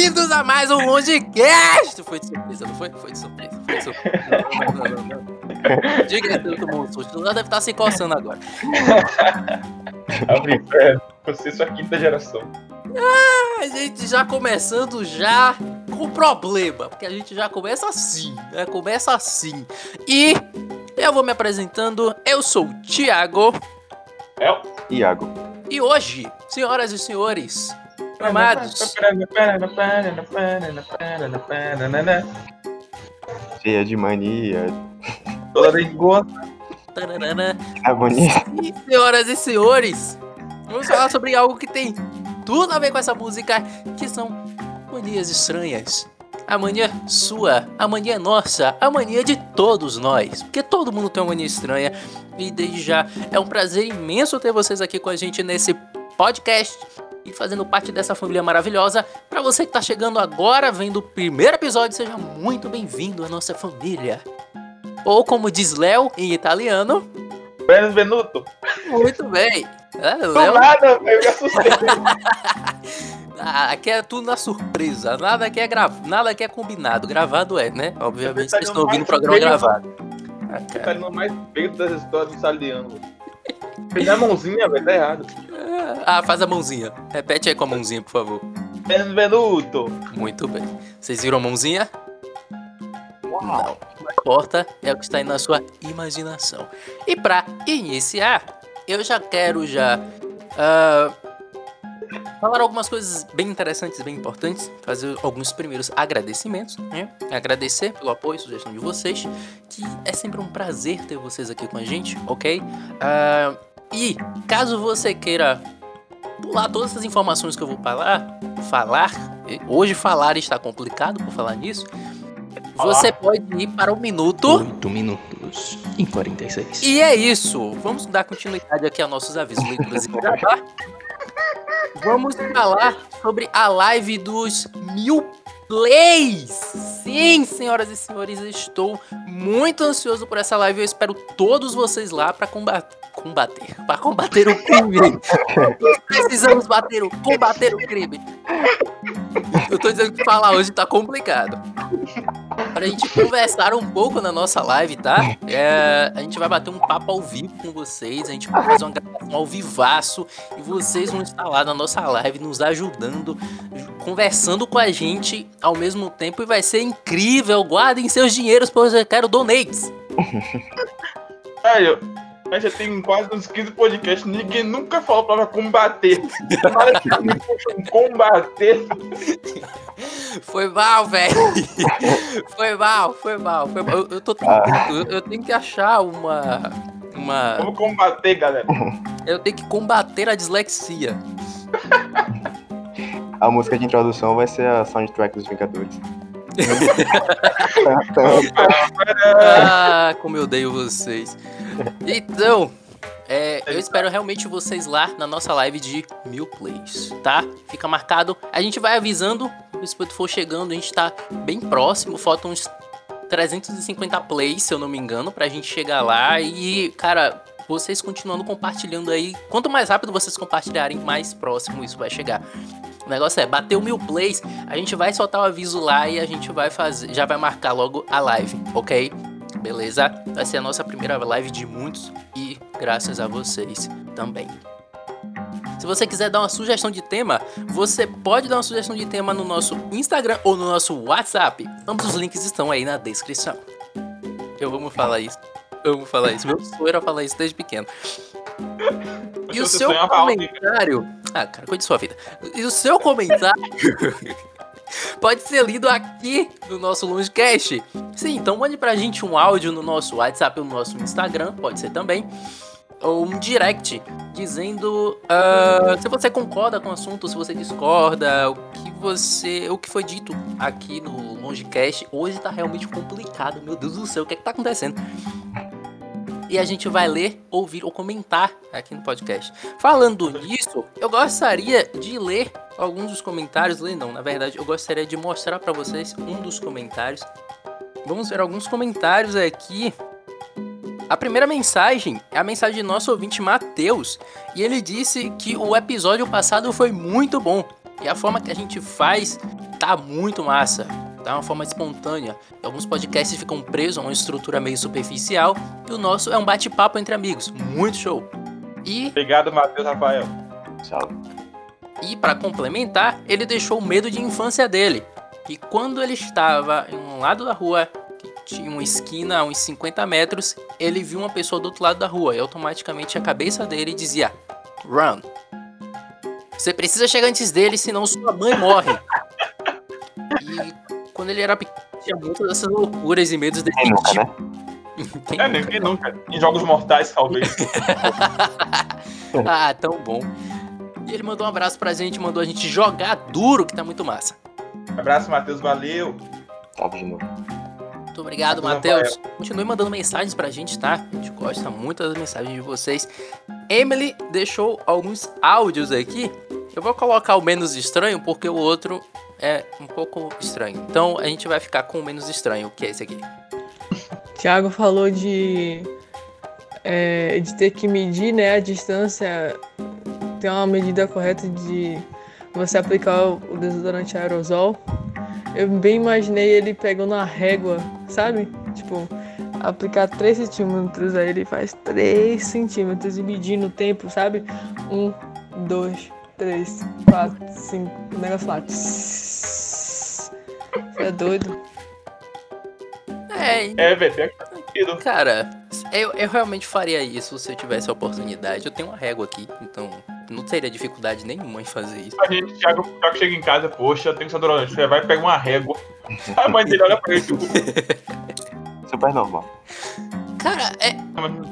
bem-vindos a mais um Longecast! Foi de surpresa, não foi? Foi de surpresa, foi de surpresa. Não, não, não, não. Diga aí, todo mundo, o celular deve estar se coçando agora. Abre você é sua quinta geração. A gente já começando já com problema, porque a gente já começa assim, né? Começa assim. E eu vou me apresentando, eu sou o Thiago, É o. Iago. e hoje, senhoras e senhores, amados, Cheia de mania. Toda tararana, Agonia. E, senhoras e senhores, vamos falar sobre algo que tem tudo a ver com essa música, que são manias estranhas. A mania sua, a mania nossa, a mania de todos nós. Porque todo mundo tem uma mania estranha. E desde já é um prazer imenso ter vocês aqui com a gente nesse podcast e fazendo parte dessa família maravilhosa. Para você que tá chegando agora, vendo o primeiro episódio, seja muito bem-vindo à nossa família. Ou como diz Léo em italiano, Benvenuto. muito bem. É, Do Léo, nada, eu me assustei. ah, aqui é tudo na surpresa. Nada aqui é gra... nada aqui é combinado. Gravado é, né? Obviamente vocês estão ouvindo o programa gravado. Ah, cara. tá mais feio das histórias do Saliano. Fez a mãozinha, velho, tá errado. Ah, faz a mãozinha. Repete aí com a mãozinha, por favor. Benvenuto. Muito bem. Vocês viram a mãozinha? Não. Não importa, é o que está aí na sua imaginação. E para iniciar, eu já quero já ah, falar algumas coisas bem interessantes, bem importantes, fazer alguns primeiros agradecimentos, né? Agradecer pelo apoio e sugestão de vocês, que é sempre um prazer ter vocês aqui com a gente, ok? Ah, e caso você queira pular todas essas informações que eu vou falar, falar, hoje falar está complicado por falar nisso. Você pode ir para o minuto 8 minutos e 46. e é isso. Vamos dar continuidade aqui aos nossos avisos, leituras e gravar. Vamos falar sobre a live dos mil plays. Sim, senhoras e senhores, estou muito ansioso por essa live. Eu espero todos vocês lá para combater, combater, para combater o crime. Precisamos bater o, combater o crime. Eu tô dizendo que falar hoje tá complicado. Pra gente conversar um pouco na nossa live, tá? É, a gente vai bater um papo ao vivo com vocês, a gente vai fazer uma gravação ao vivaço e vocês vão estar lá na nossa live nos ajudando, conversando com a gente ao mesmo tempo e vai ser incrível. Guardem seus dinheiros, pois eu quero donates. Velho, a gente já tem quase uns 15 podcasts, ninguém nunca falou a palavra combater. Fala que me puxam combater. Foi mal, velho. Foi mal, foi mal, foi mal. Eu, eu tô tentando, eu, eu tenho que achar uma. Uma. Vamos combater, galera. Eu tenho que combater a dislexia. A música de introdução vai ser a soundtrack dos Vingadores. Ah, como eu odeio vocês. Então, é, eu espero realmente vocês lá na nossa live de mil plays, tá? Fica marcado. A gente vai avisando, se for chegando, a gente tá bem próximo. Faltam uns 350 plays, se eu não me engano, pra gente chegar lá. E, cara, vocês continuando compartilhando aí. Quanto mais rápido vocês compartilharem, mais próximo isso vai chegar. O negócio é, bateu mil plays, a gente vai soltar o aviso lá e a gente vai fazer, já vai marcar logo a live, ok? Beleza? Vai ser a nossa primeira live de muitos e graças a vocês também. Se você quiser dar uma sugestão de tema, você pode dar uma sugestão de tema no nosso Instagram ou no nosso WhatsApp. Ambos os links estão aí na descrição. Eu amo falar isso. Amo falar isso. Meu sonho era falar isso desde pequeno. E o seu comentário. Ah, cara, cuide de sua vida. E o seu comentário pode ser lido aqui no nosso Longecast. Sim, então mande pra gente um áudio no nosso WhatsApp ou no nosso Instagram, pode ser também. Um direct dizendo ah, se você concorda com o assunto, se você discorda, o que você. o que foi dito aqui no Longecast. Hoje tá realmente complicado, meu Deus do céu, o que é que tá acontecendo? e a gente vai ler, ouvir ou comentar aqui no podcast. Falando nisso, eu gostaria de ler alguns dos comentários, ler não, na verdade, eu gostaria de mostrar para vocês um dos comentários. Vamos ver alguns comentários aqui. A primeira mensagem é a mensagem de nosso ouvinte Matheus, e ele disse que o episódio passado foi muito bom. E a forma que a gente faz tá muito massa. Tá uma forma espontânea. Alguns podcasts ficam presos a uma estrutura meio superficial. E o nosso é um bate-papo entre amigos. Muito show. E Obrigado, Matheus Rafael. Salve. E para complementar, ele deixou o medo de infância dele. E quando ele estava em um lado da rua, tinha uma esquina a uns 50 metros, ele viu uma pessoa do outro lado da rua e automaticamente a cabeça dele dizia: Run. Você precisa chegar antes dele, senão sua mãe morre. E quando ele era pequeno, tinha muitas dessas loucuras e medos desse Quem nunca, tipo. né? Quem É, ninguém nunca. Em Jogos Mortais, talvez. ah, tão bom. E ele mandou um abraço pra gente, mandou a gente jogar duro, que tá muito massa. Abraço, Matheus. Valeu. Salve de novo. Muito obrigado, Matheus. Continue mandando mensagens pra gente, tá? A gente gosta muito das mensagens de vocês. Emily deixou alguns áudios aqui. Eu vou colocar o menos estranho porque o outro é um pouco estranho. Então a gente vai ficar com o menos estranho, que é esse aqui. Thiago falou de, é, de ter que medir né, a distância, ter uma medida correta de você aplicar o o desodorante aerosol. Eu bem imaginei ele pegando a régua, sabe? Tipo, aplicar 3 centímetros, aí ele faz 3 centímetros e medindo o tempo, sabe? 1, 2, 3, 4, 5, o negócio lá. Você é doido? É, É, velho, tem que fazer sentido. cara, eu, eu realmente faria isso se eu tivesse a oportunidade. Eu tenho uma régua aqui, então não teria dificuldade nenhuma em fazer isso. A gente, Thiago, Thiago chega em casa, poxa, eu tenho que ser durante. Você vai pegar uma régua. A mãe dele olha pra ele, tipo, Super normal. Cara, é,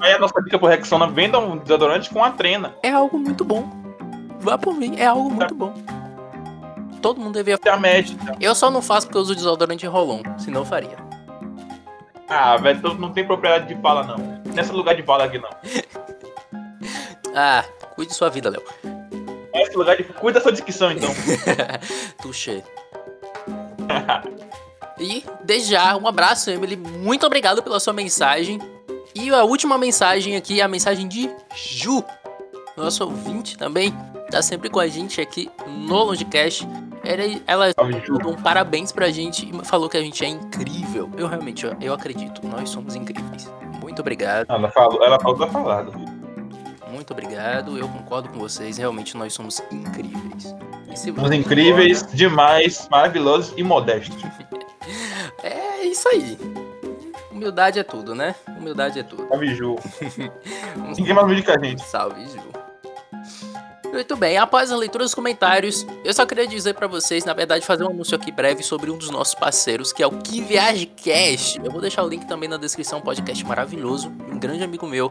aí a nossa dica pro Rexona, venda um desodorante com a trena. é algo muito bom. Vá por mim, é algo muito bom. Todo mundo devia. Você é a médica. Eu só não faço porque eu uso desodorante Rolon, senão eu faria. Ah, velho, tu não tem propriedade de fala, não. Nesse lugar de fala aqui, não. Ah, cuide sua vida, Léo. Nesse lugar de. Cuida da sua dicção, então. Tuxê. E, desde já, um abraço, Emily. Muito obrigado pela sua mensagem. E a última mensagem aqui é a mensagem de Ju, nosso ouvinte também. Tá sempre com a gente aqui no Longecast. Ela, mandou um parabéns pra gente e falou que a gente é incrível. Eu realmente, eu, eu acredito. Nós somos incríveis. Muito obrigado, Ela falou, ela falou, tá falado. Muito obrigado. Eu concordo com vocês. Realmente, nós somos incríveis. Somos incríveis, demais, maravilhosos e modestos. É isso aí. Humildade é tudo, né? Humildade é tudo. Salve, Ju. Ninguém mais humilde que a gente. Salve, Ju. Muito bem, após a leitura dos comentários, eu só queria dizer pra vocês, na verdade, fazer um anúncio aqui breve sobre um dos nossos parceiros, que é o Que Viaje Cast. Eu vou deixar o link também na descrição, um podcast maravilhoso, um grande amigo meu.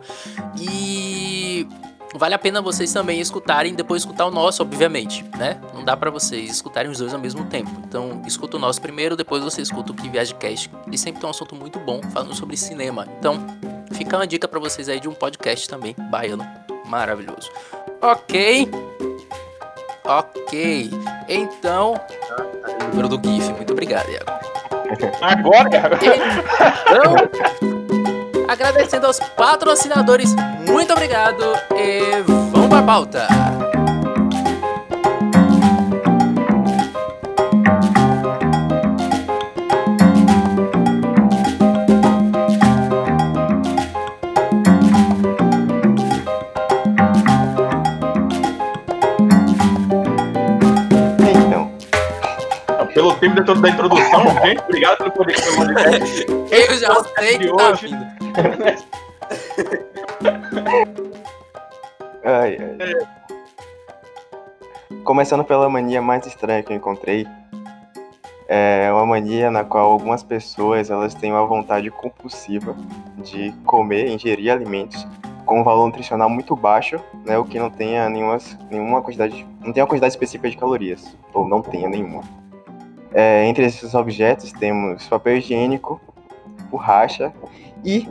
E vale a pena vocês também escutarem, depois escutar o nosso, obviamente, né? Não dá pra vocês escutarem os dois ao mesmo tempo. Então, escuta o nosso primeiro, depois você escuta o Que Viaje Cast. Ele sempre tem um assunto muito bom, falando sobre cinema. Então, fica uma dica pra vocês aí de um podcast também, baiano, maravilhoso. Ok. Ok. Então. Número do GIF. Muito obrigado, Iago. Agora, cara. Então. agradecendo aos patrocinadores. Muito obrigado. E vamos pra pauta. Tempo da introdução, gente, obrigado pelo podcast. Eu já sei que tá hoje. vindo. ai, ai. Começando pela mania mais estranha que eu encontrei. É uma mania na qual algumas pessoas elas têm uma vontade compulsiva de comer, ingerir alimentos com um valor nutricional muito baixo, né, o que não tenha nenhuma, nenhuma quantidade, não tem uma quantidade específica de calorias, ou não tenha nenhuma. É, entre esses objetos temos papel higiênico, borracha e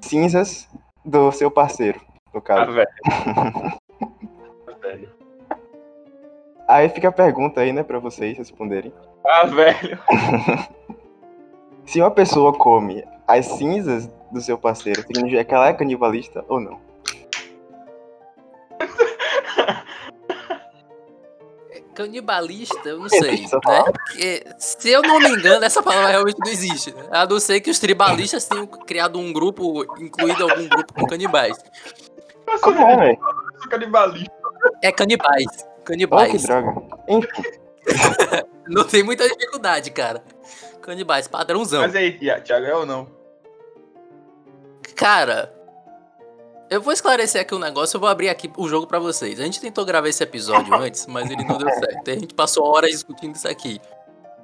cinzas do seu parceiro, no Ah, caso. velho. velho. Aí fica a pergunta aí, né, pra vocês responderem. Ah, velho. Se uma pessoa come as cinzas do seu parceiro, significa que ela é canibalista ou não? Canibalista, eu não Existe sei, essa né? Porque, se eu não me engano, essa palavra realmente não existe. Né? A não ser que os tribalistas tenham criado um grupo, incluído algum grupo com canibais. Como é, velho? canibalista. É canibais. Oh, que Canibais. droga. Enfim, Não tem muita dificuldade, cara. Canibais, padrãozão. Mas aí, Thiago, é ou não? Cara, eu vou esclarecer aqui um negócio, eu vou abrir aqui o jogo pra vocês. A gente tentou gravar esse episódio antes, mas ele não deu certo. A gente passou horas discutindo isso aqui.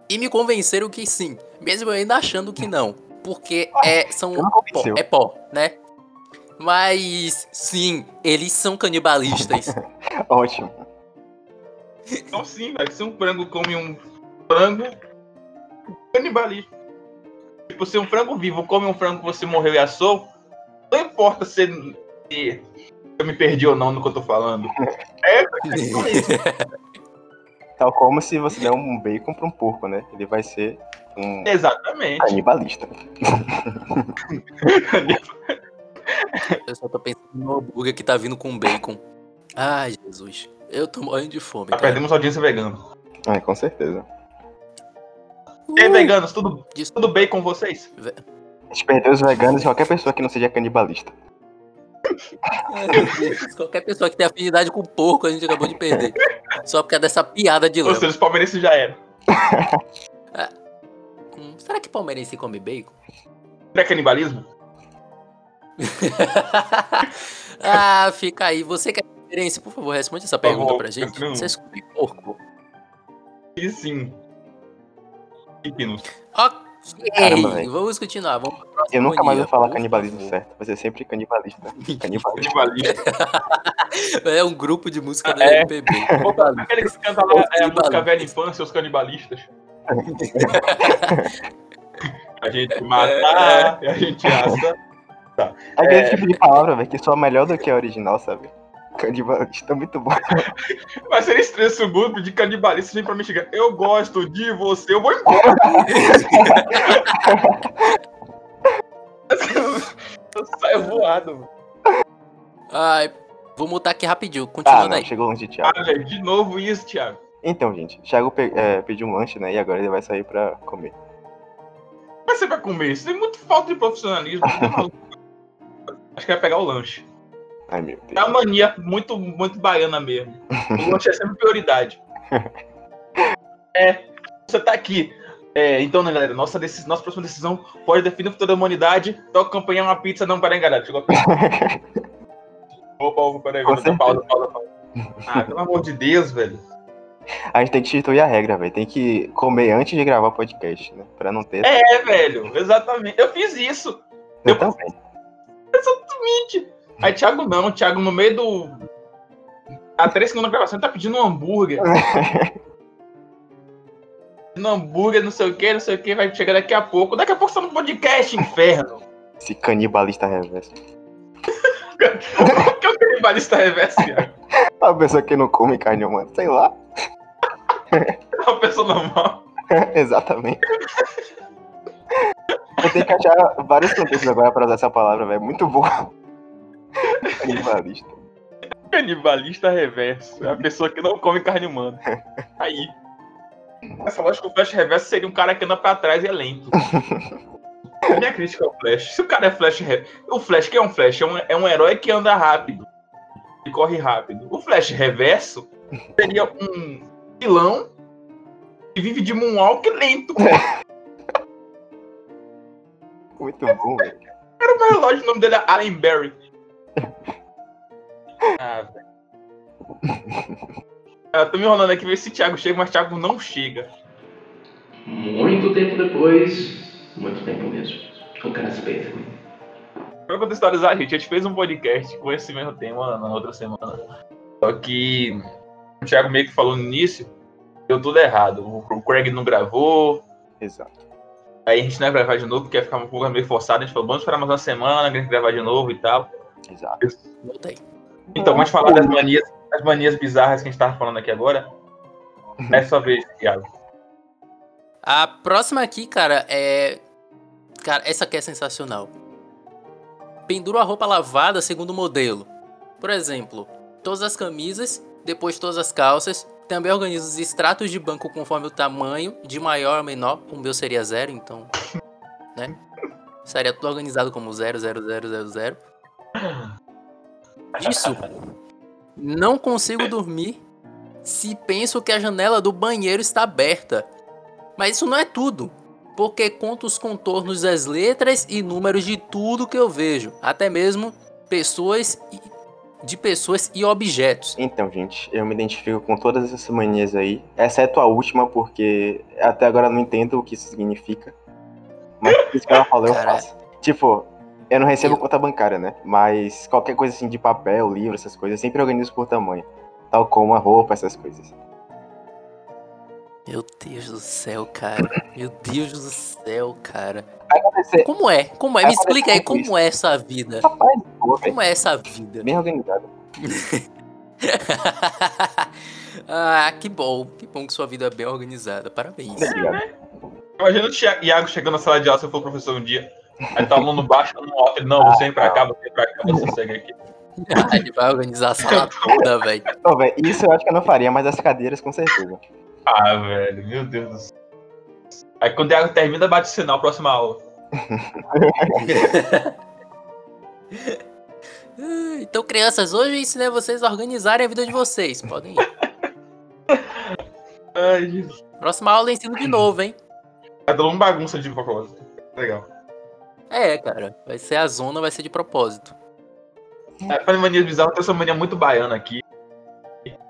E me convenceram que sim, mesmo eu ainda achando que não. Porque é, são pó, é pó, né? Mas sim, eles são canibalistas. ótimo. Então sim, velho. Se um frango come um frango, canibalista. Tipo, se um frango vivo come um frango que você morreu e assou, não importa se, se eu me perdi ou não no que eu tô falando. É, é. Tal como se você der um bacon pra um porco, né? Ele vai ser um Exatamente. canibalista. Eu só tô pensando no hambúrguer que tá vindo com bacon. Ai, Jesus. Eu tô morrendo de fome, Já cara. perdemos audiência vegana. É, com certeza. E aí, veganos, tudo, tudo bem com vocês? A gente perdeu os veganos e qualquer pessoa que não seja canibalista. Qualquer pessoa que tem afinidade com porco, a gente acabou de perder. Só por causa dessa piada de lama. os palmeirenses já eram. Hum, será que palmeirense come bacon? Não é canibalismo? ah, fica aí. Você que é palmeirense, por favor, responde essa pergunta favor, pra gente. não. Vocês comem porco? E sim. Pepinos. Ok, Velho. vamos continuar. Vamos pra próxima Eu nunca mais vou falar canibalismo certo. Vai ser sempre canibalista. Canibalista. Canibalista. É um grupo de música do É. MPB. Aquele que canta lá é a música. Velha Infância, os canibalistas. a gente mata, e a gente assa. É aquele tipo de palavra, velho, que soa melhor do que a original, sabe? Canibalista é muito bom. Mas se eles três um grupo de canibalistas vem pra me chegar. Eu gosto de você, eu vou embora. eu saio voado. mano. Ai, vou mutar aqui rapidinho. Ah, Continuando não, aí. chegou longe de Thiago. Ah, velho, de novo isso, Thiago. Então, gente, Thiago pe- é, pediu um lanche, né? E agora ele vai sair pra comer. Mas você vai comer? Isso tem muito falta de profissionalismo. tá? Acho que vai pegar o lanche. Ai, meu É uma Deus. mania muito, muito baiana mesmo. O lanche é sempre prioridade. É, você tá aqui. É, então, né, galera? Nossa, decis- nossa próxima decisão pode definir o futuro da humanidade. Então, acompanhar uma pizza. Não, peraí, galera. Chegou a pizza. Opa, opa, peraí. Pausa, pausa, pausa. Ah, pelo amor de Deus, velho. A gente tem que instituir a regra, velho. Tem que comer antes de gravar o podcast, né? Pra não ter. É, velho. Exatamente. Eu fiz isso. Eu também. Exatamente. Aí, Thiago não. Thiago, no meio do... Há três segundos da gravação, tá pedindo um hambúrguer. no hambúrguer, não sei o que, não sei o que, vai chegar daqui a pouco. Daqui a pouco você tá no podcast, inferno. Esse canibalista reverso. O que é o canibalista reverso, Thiago? A pessoa que não come carne humana, sei lá. É uma pessoa normal. Exatamente. Eu tenho que achar vários contextos agora pra usar essa palavra, velho. Muito bom. Canibalista. Canibalista reverso. É a pessoa que não come carne humana. Aí. Essa lógica, o Flash reverso seria um cara que anda pra trás e é lento. Minha crítica ao Flash. Se o cara é Flash. re- O Flash, que é um Flash? É um, é um herói que anda rápido. E corre rápido. O Flash reverso seria um vilão que vive de moonwalk lento. Muito bom, velho. Era o meu relógio, o nome dele é Allen Berry. Ah, velho. Eu tô me enrolando aqui ver se o Thiago chega, mas o Thiago não chega. Muito tempo depois, muito tempo mesmo. O cara se pensa. Pra contextualizar, gente, a gente fez um podcast com esse mesmo tema na outra semana. Só que o Thiago meio que falou no início, deu tudo errado. O o Craig não gravou, Exato. aí a gente não ia gravar de novo, porque ia ficar um pouco meio forçado. A gente falou, vamos esperar mais uma semana, a gente gravar de novo e tal. Exato. Voltei. Então, vamos falar das manias, das manias bizarras que a gente tava falando aqui agora. É sua vez, Thiago. A próxima aqui, cara, é. Cara, essa aqui é sensacional. Pendura a roupa lavada segundo o modelo. Por exemplo, todas as camisas, depois todas as calças, Também organizo os extratos de banco conforme o tamanho, de maior a menor. O meu seria zero, então. Né? Seria tudo organizado como 0, 0, 0, 0, 0. Isso. Não consigo dormir se penso que a janela do banheiro está aberta. Mas isso não é tudo. Porque conto os contornos das letras e números de tudo que eu vejo. Até mesmo pessoas e- de pessoas e objetos. Então, gente, eu me identifico com todas essas manias aí, exceto a última, porque até agora eu não entendo o que isso significa. Mas isso que ela falou, eu faço. Tipo, eu não recebo Eu- conta bancária, né? Mas qualquer coisa assim de papel, livro, essas coisas, eu sempre organizo por tamanho. Tal como a roupa, essas coisas. Meu Deus do céu, cara. Meu Deus do céu, cara. Como é? Como é? Vai Me explica aí como é essa vida. Rapaz. Como é essa vida? Bem organizado. ah, que bom. Que bom que sua vida é bem organizada. Parabéns. Obrigado. Imagina o Tia- Iago chegando na sala de aula se eu for professor um dia. Aí tá o aluno baixo, no alto, ele, não, você vem pra cá, você vem pra cá, você segue aqui. Ele vai organizar a sala toda, velho. Isso eu acho que eu não faria, mas as cadeiras com certeza. Ah, velho, meu Deus do céu. Aí quando o Iago termina, bate o sinal, próxima aula. Ah, Então, crianças, hoje eu ensinei vocês a organizarem a vida de vocês. Podem ir. Ai, Jesus. Próxima aula eu ensino de novo, hein? Tá dando uma bagunça de propósito. Legal. É, cara. Vai ser a zona, vai ser de propósito. É, falando em manias bizarras, tem essa mania muito baiana aqui.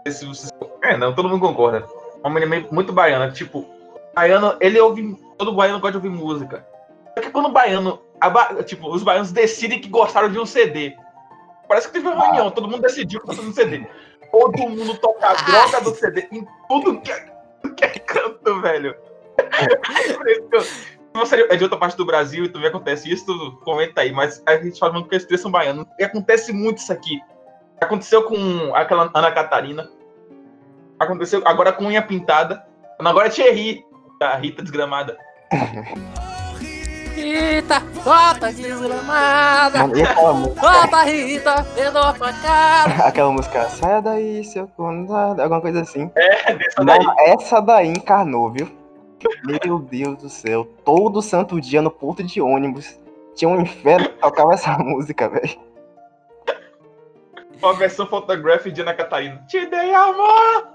Se vocês... É, não, todo mundo concorda. Uma mania muito baiana. Tipo, baiano, ele ouve. Todo baiano gosta de ouvir música. Só que quando o baiano. ba- Tipo, os baianos decidem que gostaram de um CD. Parece que teve uma reunião, todo mundo decidiu que gostou de um CD. Todo mundo toca a droga do CD em tudo que é, que é canto, velho. Se você é de outra parte do Brasil e também acontece isso, tu comenta aí. Mas a gente fala muito que eles são baianos. E acontece muito isso aqui. Aconteceu com aquela Ana Catarina. Aconteceu agora com unha pintada. Agora é Thierry, a Rita desgramada. Rita, bota desgramada. Mano, aquela música, Bota, Rita, vendo a facada. aquela música, saia daí, seu condado, alguma coisa assim. É, dessa daí. Mano, essa daí encarnou, viu? Meu Deus do céu, todo santo dia no ponto de ônibus tinha um inferno que tocava essa música, velho. Uma versão photograph de Ana Catarina. Te dei amor!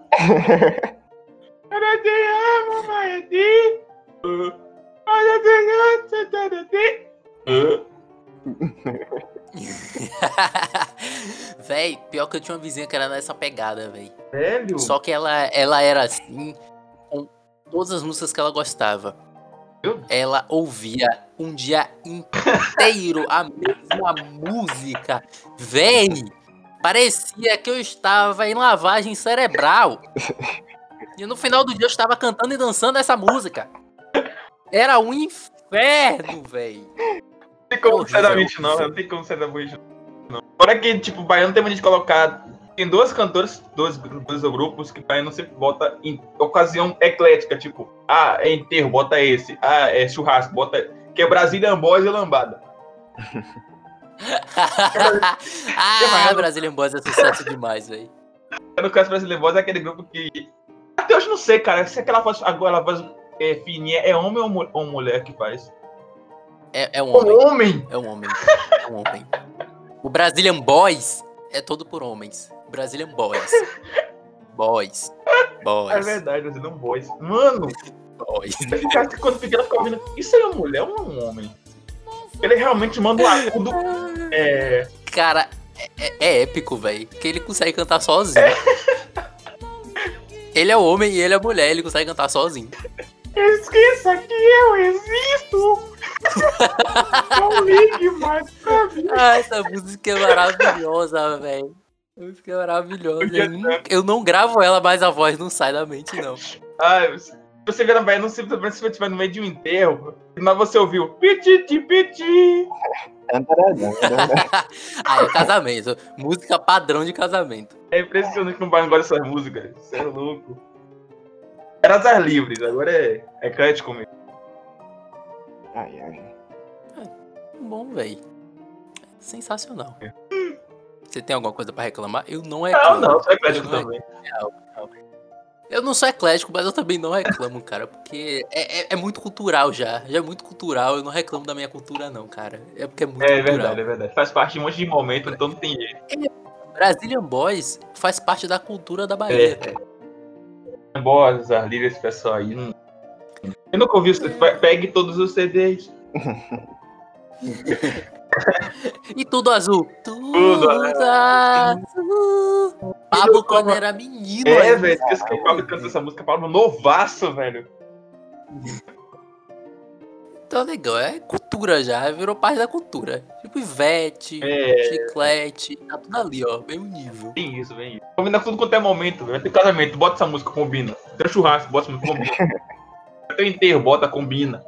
Eu te amo, eu te amo, te- Uh. véi, pior que eu tinha uma vizinha que era nessa pegada, véi. Velho? Só que ela, ela era assim, todas as músicas que ela gostava. Ela ouvia um dia inteiro a mesma música. Véi, parecia que eu estava em lavagem cerebral. E no final do dia eu estava cantando e dançando essa música. Era um inferno, véi. Não tem como sair da mente, não. Não tem como sair da mente, não. Fora que, tipo, o baiano tem mania de colocar. Tem duas cantoras, dois, dois grupos que o baiano sempre bota em ocasião eclética, tipo, ah, é enterro, bota esse. Ah, é churrasco, bota. Que é Brasília Boys e Lambada. ah, Brazilian Boys é sucesso demais, véi. No caso Brasília Boys é aquele grupo que. Até hoje não sei, cara, se aquela voz, aquela voz é, fininha é homem ou, mu- ou mulher que faz? É, é um homem. Homem! É um homem. É um homem. O Brazilian Boys é todo por homens. Brazilian Boys. Boys. É Boys. verdade, Brasília Boys. Mano, Boys. eu ficava, quando pequeno ficava ouvindo, isso aí é uma mulher ou é um homem? Ele realmente manda um agudo. É. Cara, é, é- é épico, velho. Que ele consegue cantar sozinho. Ele é homem e ele é mulher, ele consegue cantar sozinho. Esqueça que eu existo! Não ligue mais pra mim. Ah, essa música é maravilhosa, velho. Música é maravilhosa. Eu, nunca- eu não gravo ela, mas a voz não sai da mente, não. Ai, se você na Bahia, não se se você estiver no meio de um enterro, mas você ouviu pititi piti. Ah, é casamento. Música padrão de casamento. É impressionante que não gosta dessas músicas. Você é louco. Era as livres, agora é, é eclético mesmo. Ai, ai. Bom, velho. Sensacional. Você tem alguma coisa pra reclamar? Eu não é Não, não, só eclético Eu não- também. Eu não sou eclético, mas eu também não reclamo, cara. Porque é, é, é muito cultural já. Já é muito cultural. Eu não reclamo da minha cultura, não, cara. É porque é muito É cultural. verdade, é verdade. Faz parte de um monte de momento, então não tem jeito. Brazilian Boys faz parte da cultura da Bahia. É. Boas, Arlira, esse pessoal aí. Não... Eu nunca ouvi Pegue todos os CDs. E tudo azul. Tudo, Tudo azul. Pablo quando era menino. É, velho. Esqueci que o Pablo canta essa música. Pablo novaço, velho. Então, legal. É cultura já. Virou parte da cultura. Tipo Ivete, É. chiclete. Tá tudo ali, ó. Mesmo nível. Bem isso, bem isso. Combina tudo quanto é momento, velho. Ter casamento, bota essa música, combina. Tem churrasco, bota essa música, combina. Um enterro, bota, combina.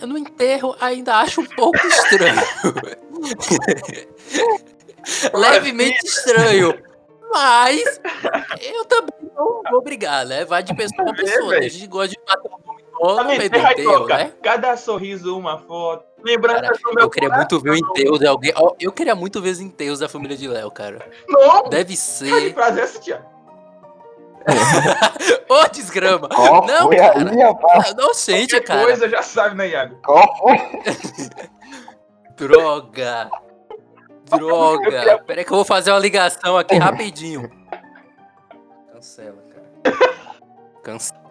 Eu no enterro ainda acho um pouco estranho. Levemente estranho. Mas eu também não vou brigar, né? Vai de pessoa pra pessoa. Tem gente gosta de bater um Tá no meio do enterro né? Cada sorriso, uma foto. Lembrança Cara, do meu eu queria muito ver o enterro de alguém. Eu queria muito ver os enterros da família de Léo, cara. Não! Deve ser. é essa, Ô, desgrama! Qual Não, foi cara. aí, rapaz? Não sente, cara. coisa já sabe, né, Iago? Qual foi? Droga! Droga! Pera aí que eu vou fazer uma ligação aqui rapidinho. Cancela, cara. Cancela.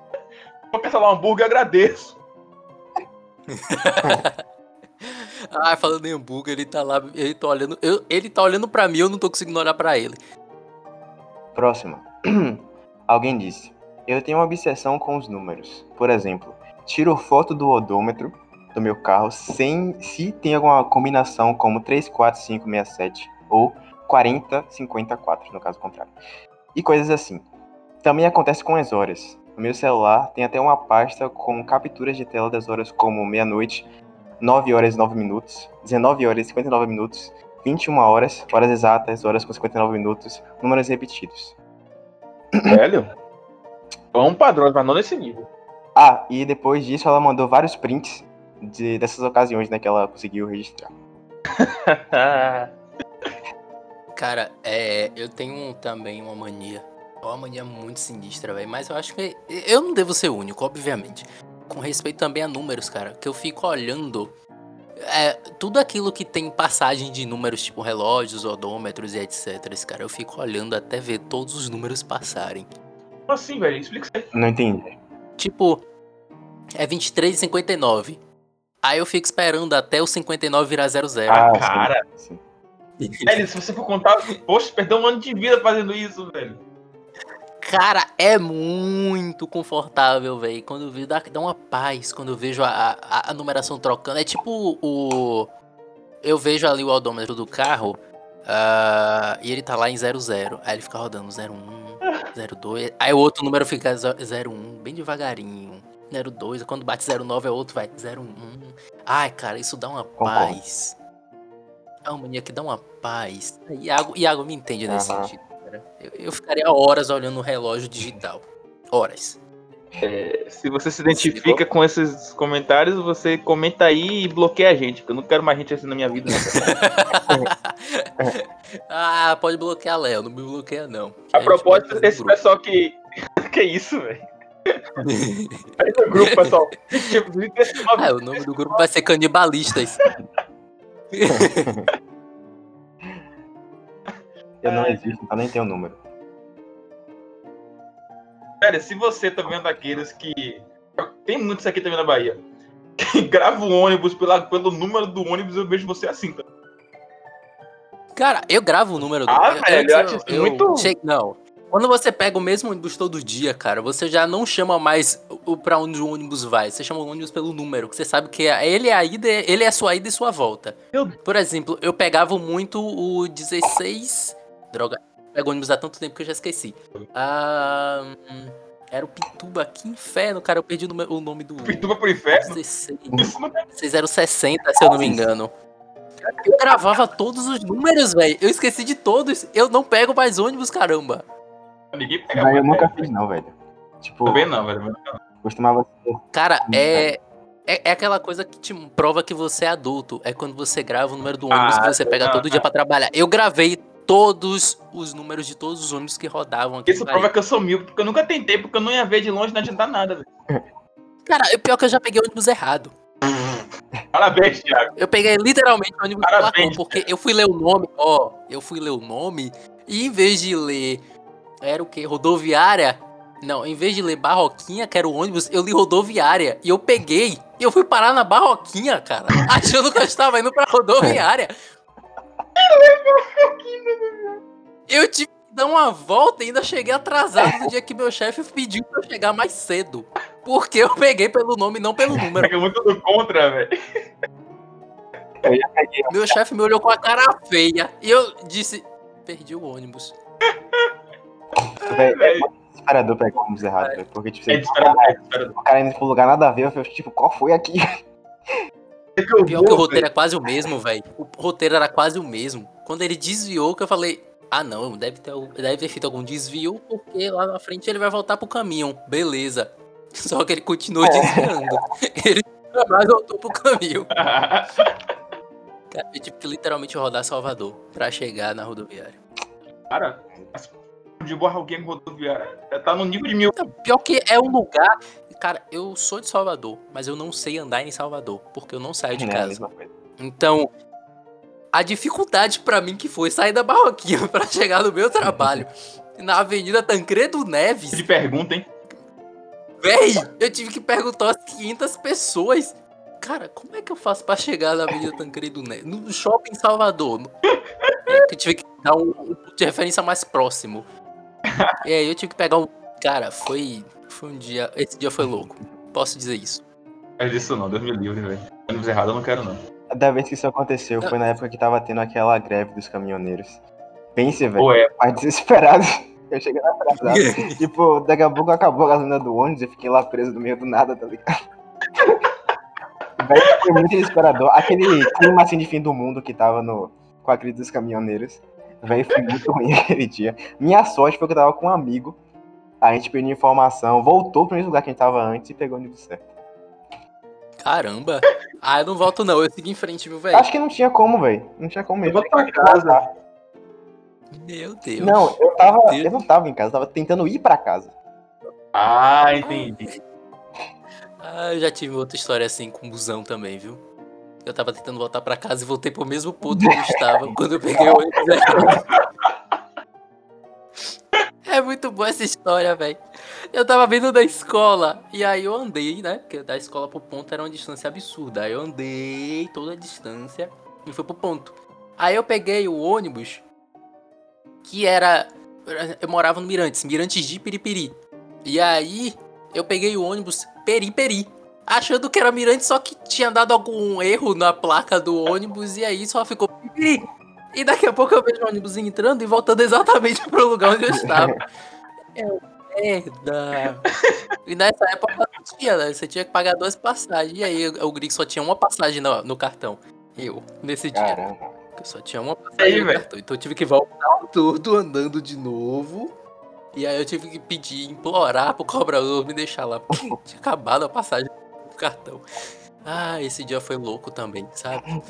Vou cancelar um hambúrguer, agradeço. Ah, falando em hambúrguer, ele tá lá, ele tá olhando. eu- ele tá olhando pra mim, eu não tô conseguindo olhar pra ele. Próxima. Alguém disse: Eu tenho uma obsessão com os números. Por exemplo, tiro foto do odômetro do meu carro sem se tem alguma combinação como 3, 4, 5, 6, 7 ou 40, 54, no caso contrário. E coisas assim. Também acontece com as horas. No meu celular tem até uma pasta com capturas de tela das horas como meia-noite, 9 horas e 9 minutos, 19 horas e 59 minutos, 21 horas, horas exatas, horas com 59 minutos, números repetidos. Velho. Vamos padrões, mas não nesse nível. Ah, e depois disso ela mandou vários prints de, dessas ocasiões né, que ela conseguiu registrar. Cara, é, eu tenho também uma mania. É uma mania muito sinistra, velho. Mas eu acho que. Eu não devo ser o único, obviamente. Com respeito também a números, cara. Que eu fico olhando. É, tudo aquilo que tem passagem de números, tipo relógios, odômetros e etc. Cara, eu fico olhando até ver todos os números passarem. Como assim, velho? Explica isso aí. Não entendi. Tipo, é 23 e 59. Aí eu fico esperando até o 59 virar 00. Ah, cara. sim. Velho, se você for contar, poxa, perdeu um ano de vida fazendo isso, velho. Cara, é muito confortável, velho. Quando eu vejo, dá, dá uma paz quando eu vejo a, a, a numeração trocando. É tipo o. Eu vejo ali o odômetro do carro ah, e ele tá lá em 00. Aí ele fica rodando 01, 02. Aí o outro número fica 01, bem devagarinho. 02, quando bate 09 é outro, vai 01. Ai, cara, isso dá uma paz. É uma mania que dá uma paz. Iago, Iago me entende nesse sentido, cara. Eu, eu ficaria horas olhando o relógio digital. Horas. É, se você se identifica com esses comentários, você comenta aí e bloqueia a gente, porque eu não quero mais gente assim na minha vida. ah, pode bloquear Léo, não me bloqueia não. A pode propósito desse grupo. pessoal que. que isso, velho? Aí no grupo, pessoal. 39 ah, o nome do grupo vai ser Canibalistas. Eu não existo, então nem tenho número. Velho, se você tá vendo aqueles que. Tem muitos aqui também na Bahia. Que grava o ônibus pela, pelo número do ônibus, eu vejo você assim. Tá? Cara, eu gravo o número do Ah, eu- velho, eu acho isso muito- che- Não. Quando você pega o mesmo ônibus todo dia, cara, você já não chama mais o pra onde o ônibus vai. Você chama o ônibus pelo número, que você sabe que é- ele é a ida, ele é a sua ida e sua volta. Por exemplo, eu pegava muito o 16. Droga, pego ônibus há tanto tempo que eu já esqueci. Ah, hum, era o Pituba, que inferno, cara. Eu perdi o nome- do. Pituba pro inferno. 16. Isso não é 6060, se eu não me engano. Eu gravava todos os números, velho. Eu esqueci de todos. Eu não pego mais ônibus, caramba. ninguém pega Mas eu nunca velho. fiz, não, velho. Tipo, Também não, velho. costumava ser. Cara, é. É, é aquela coisa que te prova que você é adulto. É quando você grava o número do ônibus Ah, que você pega não, todo dia não. pra trabalhar. Eu gravei todos os números de todos os ônibus que rodavam aqui. Isso prova que eu sou míope, porque eu nunca tentei, porque eu não ia ver de longe, não adianta nada, velho. Cara, o pior é que eu já peguei ônibus errado. Parabéns, Thiago. Eu peguei literalmente o ônibus Parabéns, Placon, porque eu fui ler o nome, ó, eu fui ler o nome, e em vez de ler, era o quê? Rodoviária? Não, em vez de ler Barroquinha, que era o ônibus, eu li Rodoviária. E eu peguei, e eu fui parar na Barroquinha, cara, achando que eu estava indo pra Rodoviária. Eu tive que dar uma volta e ainda cheguei atrasado no dia que meu chefe pediu pra eu chegar mais cedo. Porque eu peguei pelo nome, não pelo número. Muito do contra, velho. Meu chefe me olhou com a cara feia e eu disse: Perdi o ônibus. Véi, é velho. muito desesperador pegar ônibus errado, velho. Porque, tipo, É desesperador, é desesperador. o cara indo pro lugar nada a ver, eu fico, tipo, qual foi aqui? Pior que o roteiro é quase o mesmo, velho. O roteiro era quase o mesmo. Quando ele desviou, que eu falei: Ah, não, deve ter, deve ter feito algum desvio, porque lá na frente ele vai voltar pro caminho. Beleza. Só que ele continuou desviando. Ele mais voltou pro caminho. Cara, eu tive que literalmente rodar Salvador pra chegar na rodoviária. Cara, as- de boa alguém rodoviária tá no nível de mil. Não, pior que é um lugar. Cara, eu sou de Salvador, mas eu não sei andar em Salvador, porque eu não saio de Né, a casa. mesma coisa. Então, a dificuldade pra mim que foi sair da Barroquinha pra chegar no meu trabalho na Avenida Tancredo Neves, De pergunta, hein? véi, eu tive que perguntar às 500 pessoas. Cara, como é que eu faço pra chegar na Avenida Tancredo Neves? No shopping em Salvador. No- É, que eu tive que dar um, um ponto de referência mais próximo. E aí eu tive que pegar um. Cara, foi. Foi um dia. Esse dia foi louco. Posso dizer isso. Mas isso não, Deus me livre, velho. Ônibus errado eu não quero, não. Da vez que isso aconteceu, foi na época que tava tendo aquela greve dos caminhoneiros. Pense, velho, é, mais desesperado. Eu cheguei atrasado. tipo, daqui a pouco acabou a gasolina do ônibus e fiquei lá preso no meio do nada, tá ligado? Véi, foi muito desesperador. Aquele clima assim de fim do mundo que tava no, com a crise dos caminhoneiros. Véi, foi muito ruim aquele dia. Minha sorte foi que eu tava com um amigo. A gente pediu informação, voltou pro mesmo lugar que a gente tava antes e pegou o ônibus certo. Caramba. Ah, eu não volto não. Eu segui em frente, viu, velho? Acho que não tinha como, velho. Não tinha como eu mesmo. vou pra casa. Meu Deus. Não, eu tava. Deus. Eu não tava em casa, eu tava tentando ir pra casa. Ah, entendi. Ah, eu já tive outra história assim com busão também, viu? Eu tava tentando voltar pra casa e voltei pro mesmo ponto que eu estava quando eu peguei o ônibus. Muito boa essa história, velho. Eu tava vindo da escola e aí eu andei, né? Porque da escola pro ponto era uma distância absurda. Aí eu andei toda a distância e fui pro ponto. Aí eu peguei o ônibus que era. Eu morava no Mirantes, Mirantes de Piripiri. E aí eu peguei o ônibus Peri-Peri. Achando que era Mirante, só que tinha dado algum erro na placa do ônibus e aí só ficou Piri. E daqui a pouco eu vejo o ônibus entrando e voltando exatamente pro lugar onde eu estava. É uma merda. E nessa época não tinha, né? Você tinha que pagar duas passagens. E aí o Grig só tinha uma passagem no, no cartão. Eu, nesse dia. Caramba. Eu só tinha uma aí, passagem no velho? cartão. Então eu tive que voltar tudo andando de novo. E aí eu tive que pedir, implorar pro cobrador me deixar lá. Porque tinha acabado a passagem do cartão. Ah, esse dia foi louco também, sabe?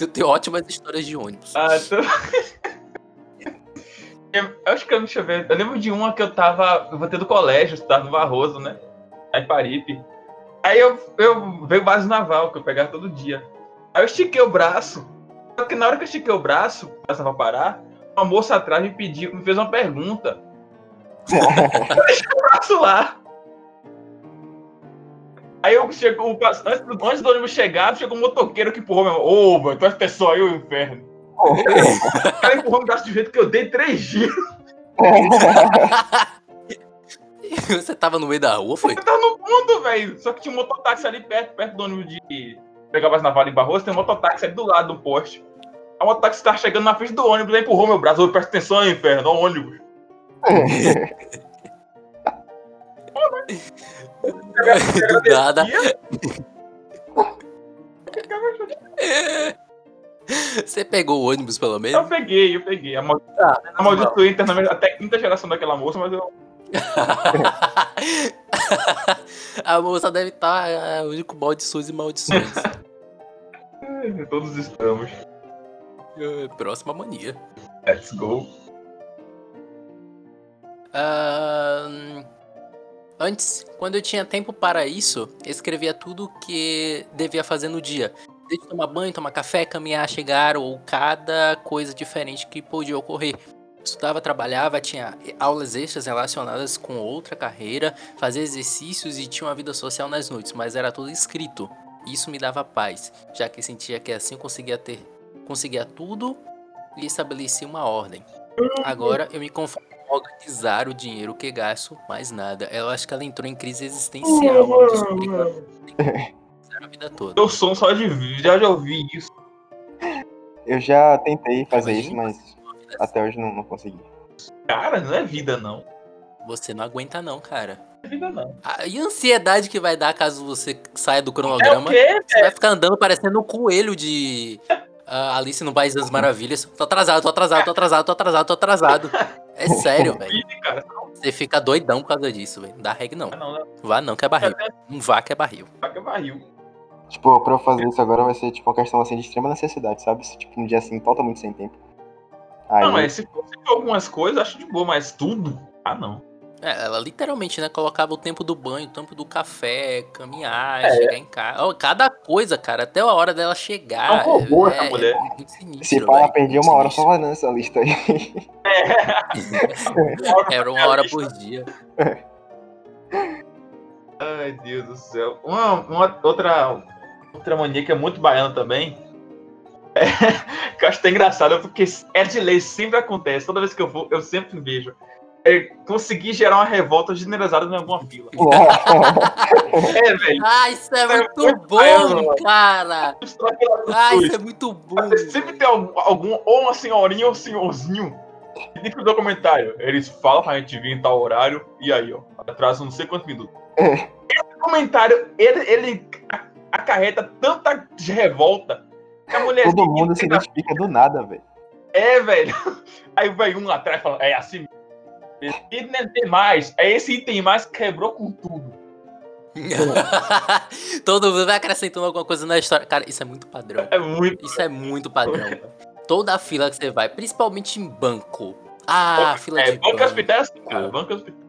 Eu tenho ótimas histórias de ônibus. Ah, tô... eu acho que eu, deixa eu ver. Eu lembro de uma que eu tava. Eu voltei do colégio, eu estudava no Barroso, né? Aí em Paripe. Aí eu, eu veio base naval, que eu pegava todo dia. Aí eu estiquei o braço. Só que na hora que eu estiquei o braço, passava a parar, uma moça atrás me pediu, me fez uma pergunta. eu deixei o braço lá. Aí eu chego, antes, do- antes do ônibus chegar, chegou um motoqueiro que empurrou meu. Ô, mano, tu é só eu, inferno. O cara empurrou meu braço de jeito que eu dei três giros. Você tava no meio da rua, foi? Eu tava no fundo, velho. Só que tinha um mototáxi ali perto, perto do ônibus de. Pegar mais na Vale em Barroso, tem um mototáxi ali do lado do poste. A mototáxi tava chegando na frente do ônibus, aí empurrou meu braço. Ô, presta atenção, inferno, ó o ônibus. Do nada. Você pegou o ônibus, pelo Eu menos? peguei, eu peguei. A mal- Ah, amaldiçoei internamente até a quinta geração daquela moça, mas eu. A moça deve estar é, hoje com maldições e maldições. Todos estamos. É, Próxima mania. Let's go. Ahn, antes, quando eu tinha tempo para isso, escrevia tudo que devia fazer no dia. Desde tomar banho, tomar café, caminhar, chegar, ou cada coisa diferente que podia ocorrer. Estudava, trabalhava, tinha aulas extras relacionadas com outra carreira, fazia exercícios e tinha uma vida social nas noites, mas era tudo escrito. Isso me dava paz, já que sentia que assim conseguia ter, conseguia tudo e estabelecia uma ordem. Agora eu me conformo organizar o dinheiro que gasto, mais nada. Eu acho que ela entrou em crise existencial, a vida toda. Eu sou só de já já ouvi isso. Eu já tentei fazer isso, Imagina mas uma vida assim. até hoje não, não consegui. Cara, não é vida, não. Você não aguenta não, cara. Não é vida, não. Ah, e a ansiedade que vai dar caso você saia do É o cronograma? quê? Você vai ficar andando parecendo um coelho de ah, Alice no País das Maravilhas. Tô atrasado, tô atrasado, tô atrasado, tô atrasado, tô atrasado. É sério, velho. Cara. Você fica doidão por causa disso, velho. Não dá reggae, não. Não, não. Vá não, que é barril. Não vá, que é barril. Paga barril. Tipo, pra eu fazer isso agora vai ser tipo uma questão assim de extrema necessidade, sabe? Se, tipo, um dia assim, totalmente sem tempo. Aí, Não, mas se fosse por algumas coisas, acho de boa, mas tudo? Ah, não. É, ela literalmente, né, colocava o tempo do banho, o tempo do café, caminhar, É. chegar em casa. Ó, Cada coisa, cara, até a hora dela chegar. É um robô essa mulher. muito sinistro, se pá, ela muito uma hora só sinistro. fazendo essa lista aí. Era uma hora por dia. Ai, Deus do céu. Uma, uma outra, outra mania que é muito baiana também. É, que eu acho até engraçado, porque é de lei, sempre acontece. Toda vez que eu vou, eu sempre vejo. É conseguir gerar uma revolta generalizada em alguma fila. É, velho. Ah, isso é muito muito bom, cara! Ah, isso é muito bom. Você sempre tem algum, algum- ou uma senhorinha ou um senhorzinho que diz no documentário. Eles falam pra gente vir em tal horário, e aí, ó, atrasa não sei quantos minutos. Esse comentário, ele, ele a- acarreta tanta revolta que a mulher Todo mundo se identifica do nada, velho. É, velho. Aí vai um lá atrás e fala, é assim mesmo. E não tem mais. É esse item mais que quebrou com tudo. Todo mundo vai acrescentando alguma coisa na história. Cara, isso é muito padrão. É muito. Isso é muito padrão. Toda a fila que você vai, principalmente em banco. Ah, fila é, de banco banco. e hospital é assim, cara. Banco e hospital.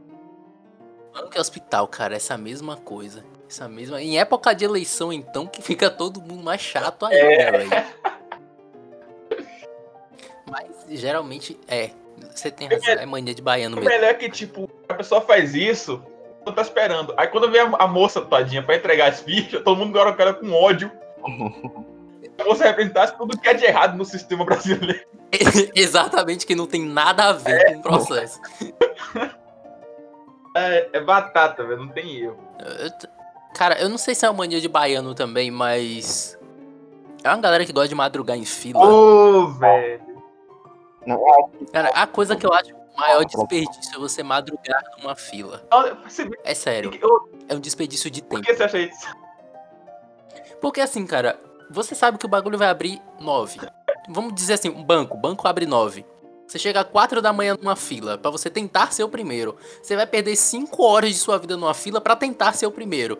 Banco hospital, cara, essa mesma coisa. Essa mesma. Em época de eleição, então, que fica todo mundo mais chato ainda, É. Mas geralmente é. Você tem razão, é mania de baiano O mesmo. melhor é que, tipo, a pessoa faz isso, não tá esperando. Aí quando vem a, moça, tadinha, pra entregar as fichas, todo mundo agora cara com ódio. A moça representasse tudo que é de errado no sistema brasileiro. Exatamente, que não tem nada a ver com o processo. É, é batata, velho, não tem erro. Cara, eu não sei se é uma mania de baiano também, mas. É uma galera que gosta de madrugar em fila. Ô, velho. Não, é, Cara, a coisa que eu acho o maior desperdício é você madrugar numa fila. É sério, é um desperdício de Por tempo. que você acha isso? Porque assim, cara, você sabe que o bagulho vai abrir 9. Vamos dizer assim, um banco, o banco abre 9. Você chega 4 da manhã numa fila pra você tentar ser o primeiro. Você vai perder 5 horas de sua vida numa fila pra tentar ser o primeiro.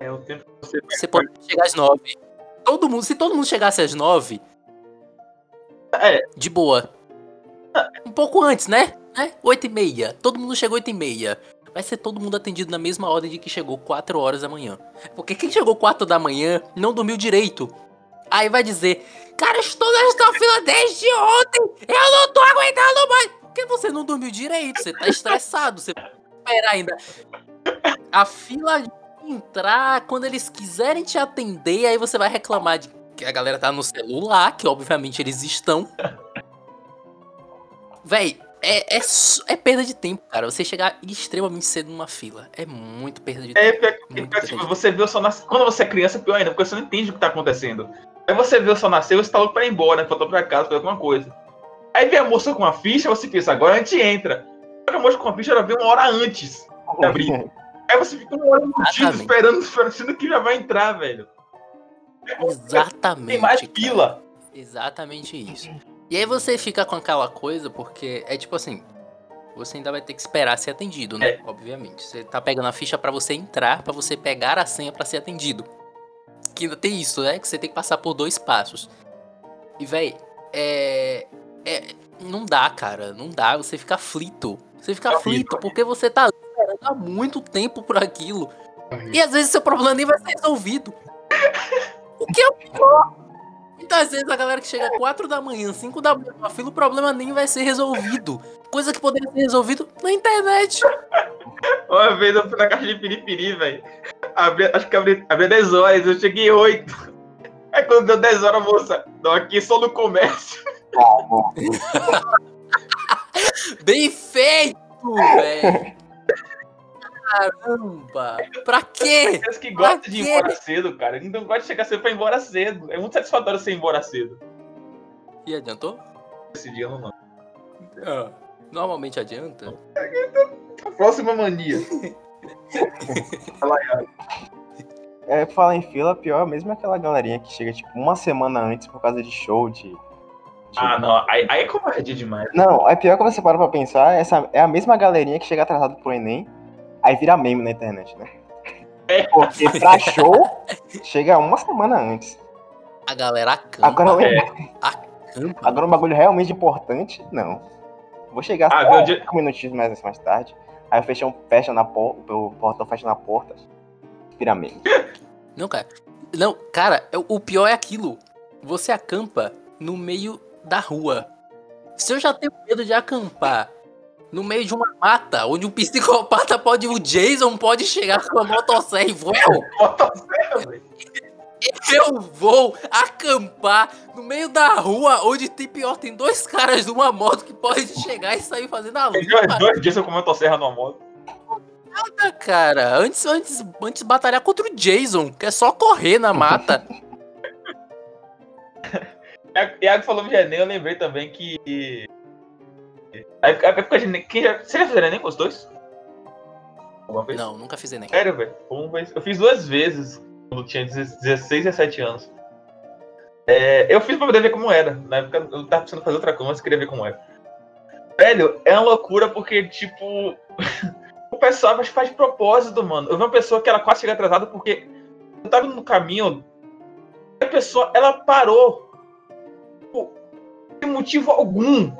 É o tempo que você Você pode chegar às 9. Todo mundo, se todo mundo chegasse às 9, É. de boa. Um pouco antes, né? né? 8 e meia. Todo mundo chegou 8 e meia. Vai ser todo mundo atendido na mesma ordem de que chegou 4 horas da manhã. Porque quem chegou 4 da manhã não dormiu direito. Aí vai dizer, cara, estou nesta fila desde ontem, eu não tô aguentando mais. Porque você não dormiu direito, você tá estressado, você vai esperar ainda. A fila de entrar, quando eles quiserem te atender, aí você vai reclamar de que a galera tá no celular, que obviamente eles estão. Véi, é, é, é perda de tempo, cara. Você chegar extremamente cedo numa fila. É muito perda de É, tempo. Muito que, perda tipo, você vê o sol nascer. Quando você é criança, é pior ainda, porque você não entende o que tá acontecendo. Aí você vê o sol nascer, você tá louco pra ir embora, né? Faltou pra casa, fazer alguma coisa. Aí vem a moça com a ficha, você pensa, agora a gente entra. Só que a moça com a ficha, ela vem uma hora antes de abrir. Aí você fica uma hora embutido, esperando, esperando, sendo que já vai entrar, velho. Exatamente. Tem mais cara. fila. Exatamente isso. E aí você fica com aquela coisa, porque é tipo assim. Você ainda vai ter que esperar ser atendido, né? Obviamente. Você tá pegando a ficha pra você entrar, pra você pegar a senha pra ser atendido. Que ainda tem isso, né? Que você tem que passar por dois passos. E, véi, é, é. Não dá, cara. Não dá. Você fica aflito. Você fica É aflito porque você tá esperando há muito tempo por aquilo. E às vezes seu problema nem vai ser resolvido. O que é o pior? Muitas vezes a galera que chega 4 da manhã, 5 da manhã na fila, o problema nem vai ser resolvido. Coisa que poderia ser resolvido na internet. Uma vez eu fui na caixa de piripiri, velho. Acho que abri, abri 10 horas, eu cheguei 8. Aí quando deu 10 horas, moça, não, aqui só no comércio. Bem feito, velho. Caramba. Pra quê? Aqueles que gostam de ir embora cedo, cara. Não gosta de chegar cedo pra ir embora cedo. É muito satisfatório você ir embora cedo. E adiantou? Esse dia não, não. Ah, Normalmente adianta. A próxima mania. É, falar em fila, pior mesmo é aquela galerinha que chega, tipo, uma semana antes por causa de show, de... de- Ah, não. Aí, aí é covardia demais. Não, é pior que você para pra pensar, essa é a mesma galerinha que chega atrasado pro Enem, aí vira meme na internet, né? É. Porque pra show, chega uma semana antes. A galera acampa. Agora, É. acampa. agora um bagulho realmente importante, não. Vou chegar Ah, só dia- mais, mais tarde, aí eu fecho, fecha na porta, o portão fecha na porta, vira meme. Não, cara. Não, cara, é- o pior é aquilo. Você acampa no meio da rua. Se eu já tenho medo de acampar no meio de uma mata, onde um psicopata pode. O Jason pode chegar com a motosserra e voar. Motosserra, velho. Eu vou acampar no meio da rua, onde tem pior, tem dois caras numa moto que podem chegar e sair fazendo a luta. dois, dois dias eu com motosserra numa moto. Nada, cara. Antes, antes, antes batalhar contra o Jason, que é só correr na mata. Iago falou de Enem, eu lembrei também que. A época a época de Enem. Quem já... Você já fez Enem com os dois? Não, nunca fiz Enem. Sério, velho? Uma vez. Eu fiz duas vezes quando tinha 16 e 17 anos. É, eu fiz pra poder ver como era. Na época eu tava precisando fazer outra coisa, mas queria ver como era. Velho, é uma loucura porque, tipo. o pessoal faz, faz de propósito, mano. Eu vi uma pessoa que ela quase chega atrasada porque eu tava no caminho. A pessoa, ela parou. Tipo, sem motivo algum.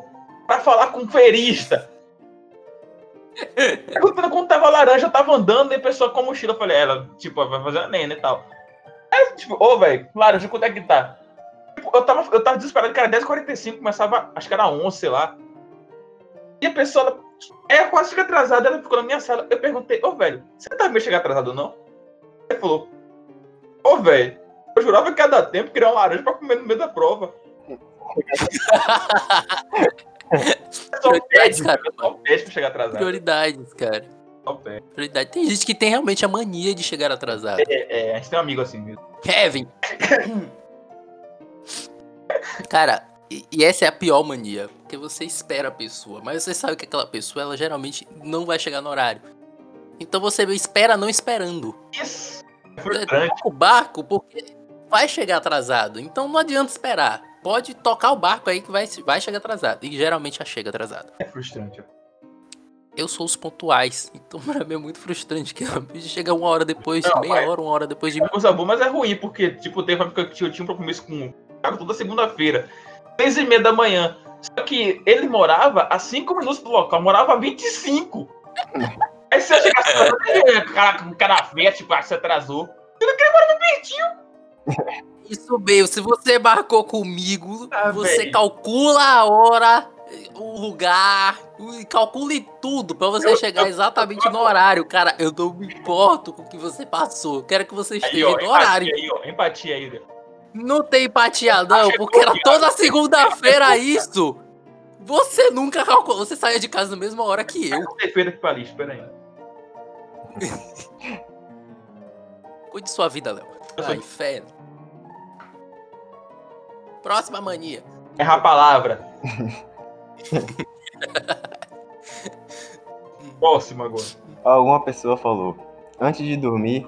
Pra falar com o ferista. Quando, quando tava laranja, eu tava andando e a pessoa com a mochila, eu falei, ela, tipo, vai fazer a nena e tal. Aí, tipo, ô, velho, laranja, quanto é que tá? Tipo, eu tava, eu tava desesperado, cara, 10h45, começava, acho que era 11, sei lá. E a pessoa, ela, é, quase chega atrasada, ela ficou na minha sala. Eu perguntei, ô, velho, você tá meio chegar atrasado, não? Ele falou, ô, velho, eu jurava que ia dar tempo, queria uma laranja pra comer no meio da prova. Prioridades, cara. Prioridades, cara. Prioridade. Tem gente que tem realmente a mania de chegar atrasado. É, é, a gente tem um amigo assim mesmo. Kevin! Cara, e, e essa é a pior mania. Porque você espera a pessoa, mas você sabe que aquela pessoa, ela geralmente não vai chegar no horário. Então você espera não esperando. Isso! É É, o barco porque vai chegar atrasado. Então não adianta esperar. Pode tocar o barco aí que vai, vai chegar atrasado. E geralmente já chega atrasado. É frustrante. Eu sou os pontuais. Então pra mim é muito frustrante. Que a bicha chega uma hora depois, Não, meia mas- hora, uma hora depois de mim. É coisa boa, mas é ruim, porque, tipo, teve uma época que eu tinha um compromisso com o cara toda segunda-feira, seis e meia da manhã. Só que ele morava a cinco minutos do local, morava a 25. Aí se eu chegasse atrasado, cara, o cara feia, tipo, ah, você atrasou. Isso mesmo, se você marcou comigo, Ah, você velho. calcula a hora, o lugar, calcule tudo pra você Eu- chegar eu- exatamente no horário. Cara, eu não me importo com o que você passou. Eu quero que você Aí, esteja ó, no empatia horário. aí, ó, empatia aí? Não tem empatia, não, Achei porque era toda segunda-feira isso. Você nunca calculou, você saía de casa na mesma hora que eu. Aqui pra lixo, pera aí. Cuide de sua vida, Léo. Eu Ai, sou- fé. Próxima mania. Erra a palavra. Próximo agora. Alguma pessoa falou: Antes de dormir,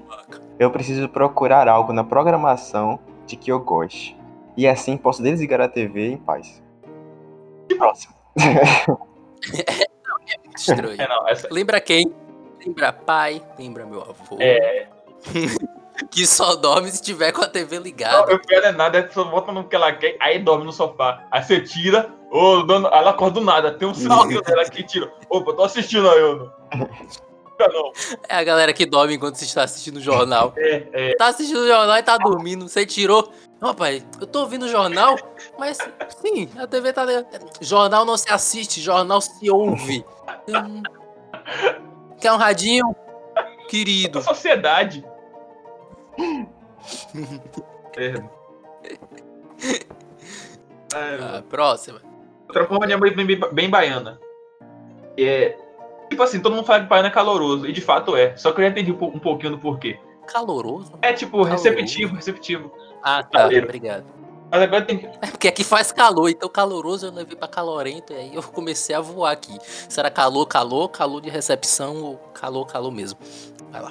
eu preciso procurar algo na programação de que eu goste. E assim posso desligar a TV em paz. Próximo. Estranho. É, não, essa Lembra quem? Lembra pai, lembra meu avô. é. que só dorme se tiver com a TV Não, ligada. eu pior é nada, a pessoa volta no que ela quer, aí dorme no sofá. Aí você tira, ô, dona- ela acorda do nada, tem um sinalzinho dela que tira. Opa, tô assistindo aí, eu não. Não. É a galera que dorme enquanto você está assistindo o jornal. É, é. Tá assistindo o jornal e tá dormindo. Você tirou. Não, pai, eu tô ouvindo o jornal, mas sim, a TV tá ligada. Jornal não se assiste, jornal se ouve. Hum. Quer um radinho? Querido. Da sociedade. É. É, Ah, próxima. Outra forma de amor bem, bem, bem baiana. É. Tipo assim, todo mundo fala que baiano é caloroso, e de fato é. Só que eu já entendi um, um pouquinho do porquê. Caloroso? É tipo, Caloroso. receptivo, receptivo. Ah, tá. Caleiro. Obrigado. Mas agora tem. É porque aqui faz calor, então caloroso eu levei pra calorento, e aí eu comecei a voar aqui. Será calor, calor, calor de recepção ou calor, calor mesmo? Vai lá.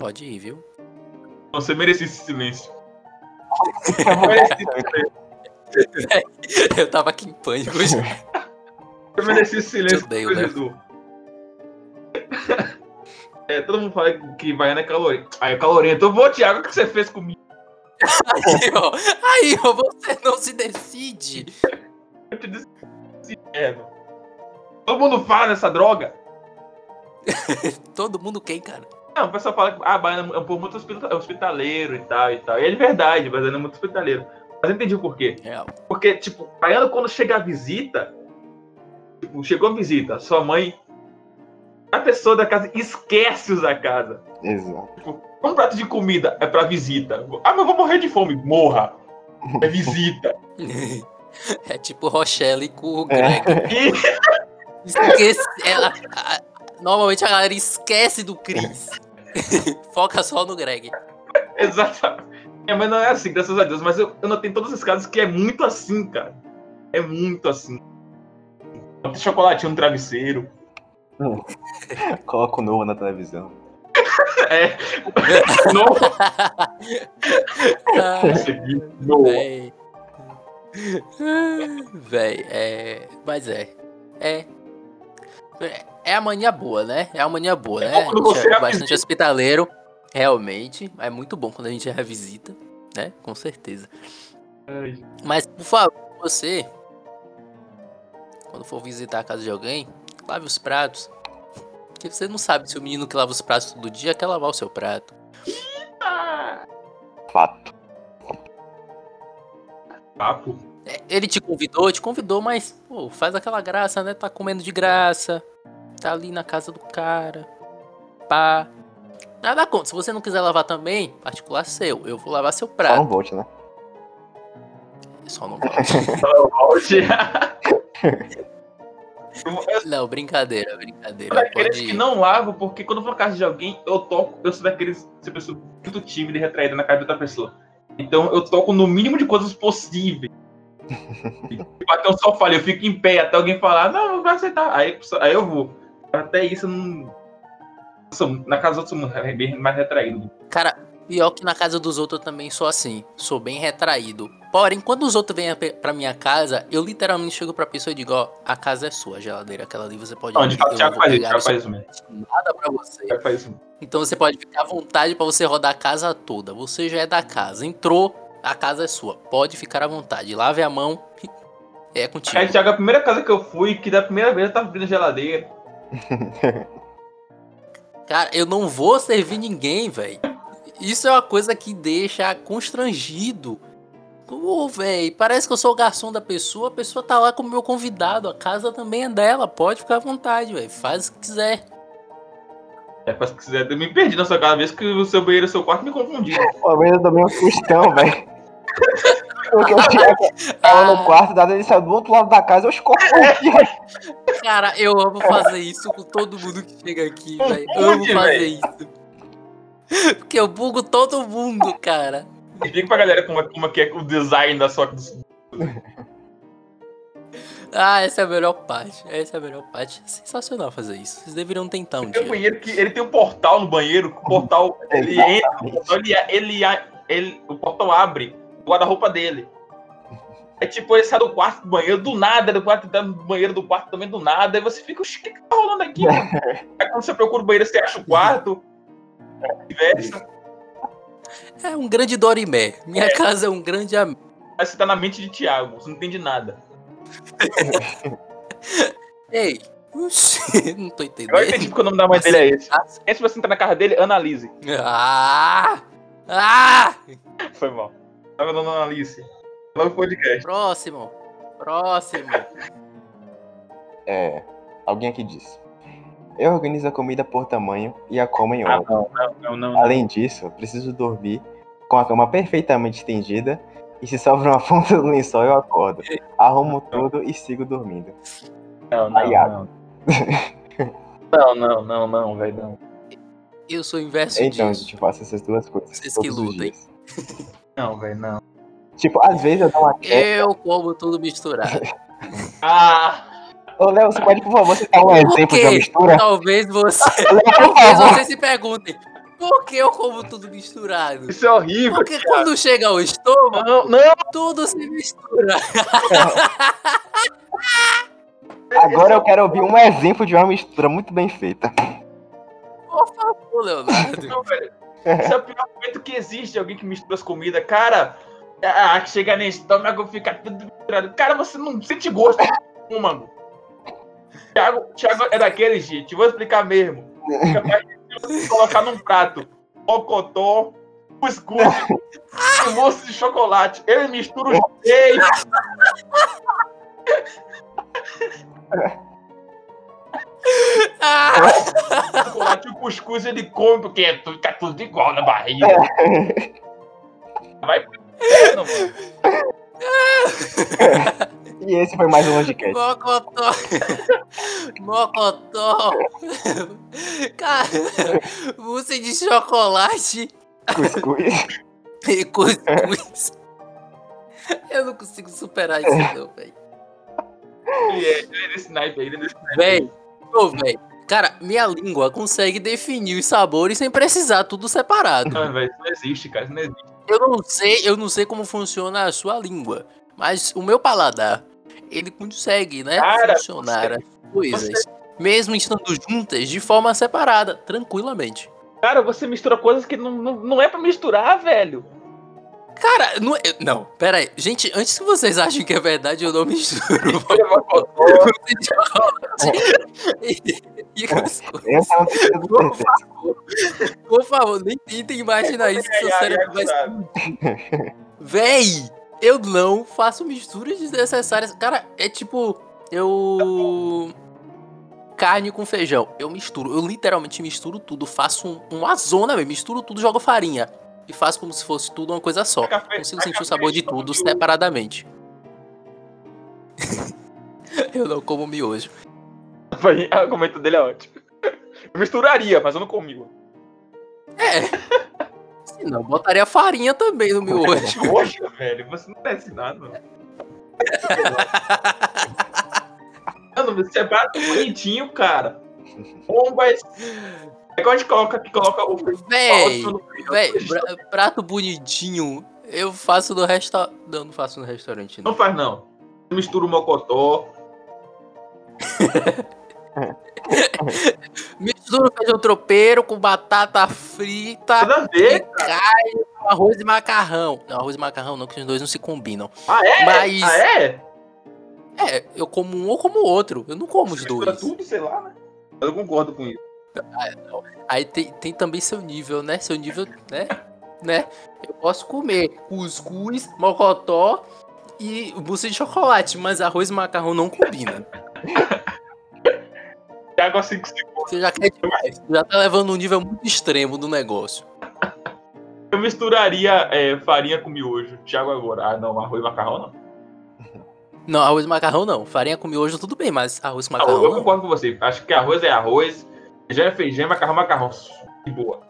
Pode ir, viu? Você merecia esse silêncio. Esse. Eu tava aqui em pânico. Você merecia esse silêncio. Eu odeio, coisa né? É, todo mundo fala que baiano é calorento. Aí, calorento. Eu vou, Thiago, o que você fez comigo? Aí, ó, aí, ó, você não se decide. Eu te disse. É, mano. Todo mundo fala nessa droga. Todo mundo quem, cara? Não, o pessoal fala que ah, baiano é um povo muito hospita- hospitaleiro e tal e tal. E é de verdade, baiano é muito hospitaleiro. Mas eu entendi o porquê. Real. Porque, tipo, baiano quando chega a visita, tipo, chegou a visita, sua mãe, a pessoa da casa esquece os da casa. Exato. Um prato de comida é pra visita. Ah, mas eu vou morrer de fome. Morra. É visita. É tipo Rochelle com o Greg. E Esquece. Ela, a- normalmente a galera esquece do Chris. Foca só no Greg. Exatamente. Minha mãe não é assim, graças a Deus, mas eu, eu notei em todos os casos que é muito assim, cara. É muito assim. Bota chocolatinho no travesseiro. Coloca o novo na televisão. É. Não percebi. Não. Véi. Véi, é. Mas é. É. É a mania boa, né? É a mania boa, né? É bom quando A gente você é é bastante visita. hospitaleiro. Realmente. É muito bom quando a gente revisita, né? Com certeza. Ai, Mas, por favor, você. Quando for visitar a casa de alguém, lave os pratos. Porque você não sabe se o menino que lava os pratos todo dia quer lavar o seu prato. Fato. Papo. Ele te convidou, te convidou, mas, pô, faz aquela graça, né? Tá comendo de graça. Tá ali na casa do cara. Pá. Nada contra. Se você não quiser lavar também, particular seu. Eu vou lavar seu Só não prato. volte, né? Só não. Volte. Eu Não, brincadeira, brincadeira. sou daqueles Pode que não lavo, porque quando eu vou na casa de alguém, eu toco. Eu sou daqueles essa pessoa muito tímida e retraída na casa de outra pessoa. Então eu toco no mínimo de coisas possíveis. Tipo, até o sofá ali, eu fico em pé até alguém falar, não, não vai aceitar. Aí, aí eu vou. Até isso eu não. na casa dos outros eu sou bem mais retraído. Cara, pior que na casa dos outros eu também sou assim. Sou bem retraído. Porém, quando os outros vêm pra minha casa, eu literalmente chego pra pessoa e digo, ó, a casa é sua, a geladeira, aquela ali você pode Não, de fato, vou faz isso, seu faz isso mesmo. nada pra você. Thiago faz isso mesmo. Então você pode ficar à vontade pra você rodar a casa toda. Você já é da casa. Entrou, a casa é sua. Pode ficar à vontade. Lave a mão. É contigo. Aí, Thiago, a primeira casa que eu fui, que da primeira vez eu tava abrindo a geladeira. Cara, eu não vou servir ninguém, velho. Isso é uma coisa que deixa constrangido. Ô, velho, parece que eu sou o garçom da pessoa, a pessoa tá lá como meu convidado, a casa também é dela, pode ficar à vontade, velho. Faz o que quiser. É, faz o que quiser. Eu me perdi na sua casa, vez que o seu banheiro e o seu quarto me confundiram. Pô, mas eu tomei um sustão, velho. Porque o Thiago tava no quarto, dado ele saiu do outro lado da casa, eu escorro. Cara, eu amo fazer isso com todo mundo que chega aqui, velho. Amo fazer velho. isso. Porque eu bugo todo mundo, cara. Explica pra galera como é, como é que é o design da sua. Ah, essa é a melhor parte. Essa é a melhor parte. Sensacional fazer isso. Vocês deveriam tentar um Tem um dia. banheiro que ele tem um portal no banheiro, o portal ele entra, o portal, ele, ele, ele, o portal abre guarda-roupa dele. Aí, tipo, ele sai do quarto do banheiro do nada, do quarto do banheiro do quarto também do nada. Aí você fica, o que, que tá rolando aqui, mano? Aí quando você procura o banheiro, você acha o quarto. Vice-versa. É um grande Dorimé. Minha casa é um grande am- Aí você tá na mente de Thiago, você não entende nada. Ei, oxi, não tô entendendo. Agora eu entendi porque o nome da mãe dele é esse. Antes de você entrar na casa dele, analise. Ah! Ah! Foi mal. Tava dando Analice. Novo podcast. Próximo. Próximo. É, alguém aqui disse. Eu organizo a comida por tamanho e a como em Ah, ordem. não, não, não. Além disso, eu preciso dormir com a cama perfeitamente estendida e se sobra uma ponta do lençol eu acordo. Arrumo tudo e sigo dormindo. Não, não, Aí, não. Não, não, não, não, velho, não. Eu sou o inverso Então, disso. gente, eu faço essas duas coisas Vocês todos que os lutem. Não, velho, não. Tipo, às vezes eu dou uma queda. Eu como tudo misturado. Ah! Ô, Léo, você pode, por favor, citar um exemplo de uma mistura? Talvez você, talvez você se perguntem, por que eu como tudo misturado? Isso é horrível. Porque cara. quando chega ao estômago, Não, não. tudo se mistura. Agora eu quero ouvir um exemplo de uma mistura muito bem feita. Por favor, Leonardo. Não, velho. Esse é o pior momento que existe alguém que mistura as comidas. Cara, ah, chega no estômago, fica tudo misturado. Cara, você não sente gosto do estômago. Thiago, Thiago é daquele, gente. Vou explicar mesmo. Mais difícil você colocar num prato mocotó, cuscuz moço de chocolate. Ele mistura os três. Ah, chocolate e o cuscuz ele come, porque é tudo- fica tudo igual na barriga. Vai pro inferno, mano. E esse foi mais um Longcast. mocotó. Mocotó. Cara, mousse de chocolate Cuscuz. e cuscuz. Eu não consigo superar isso não, velho. Ele é, ele é desse naipe aí, ele é naipe. Véi, ô, véi. Cara, minha língua consegue definir os sabores sem precisar tudo separado. Não, velho, isso não existe, cara. Isso não existe. Eu não sei, eu não sei como funciona a sua língua, mas o meu paladar, ele consegue, né, Cara, funcionar as coisas, mesmo estando juntas de forma separada, tranquilamente. Cara, você mistura coisas que não, não, não é pra misturar, velho. Cara, não, é- não, pera aí. Gente, antes que vocês achem que é verdade, eu não misturo é. Por favor, nem tentem imaginar isso, que seu cérebro vai. Véi, eu não faço misturas desnecessárias. Cara, é tipo, eu. Carne com feijão. Eu misturo, eu literalmente misturo tudo. Faço um, uma zona mesmo. Misturo tudo, jogo farinha. E faço como se fosse tudo uma coisa só. Café- Consigo sentir café o sabor de tudo separadamente. eu não como miojo. O argumento dele é ótimo. Eu misturaria, mas eu não comigo. É. Se não, botaria farinha também no miojo. Poxa, velho, você não tá ensinado. Mano, você é prato bonitinho, cara. Bomba é. Igual a gente coloca que coloca o. Véi, prato bonitinho. Eu faço no restaurante. Não, não faço no restaurante, não. Não faz, não. Mistura o mocotó. Mistura feijão tropeiro com batata frita, Nada a ver. carne, arroz e macarrão. Não, arroz e macarrão não, que os dois não se combinam. Ah, é? Mas- Ah, é? É, eu como um ou como o outro. Eu não como os dois. tudo, sei lá, né? Eu concordo com isso. Aí tem, tem também seu nível, né? Seu nível, né? né? Eu posso comer cuscuz, mocotó e mousse de chocolate, mas arroz e macarrão não combina. Thiago assim que se Você já quer demais. Você já tá levando um nível muito extremo do negócio. Eu misturaria é, farinha com miojo. Thiago agora. Ah, não, arroz e macarrão não. Não, arroz e macarrão não. Farinha com miojo tudo bem, mas arroz Ah, macarrão eu não. concordo com você. Acho que arroz é arroz, feijão é feijão, macarrão é macarrão. De boa.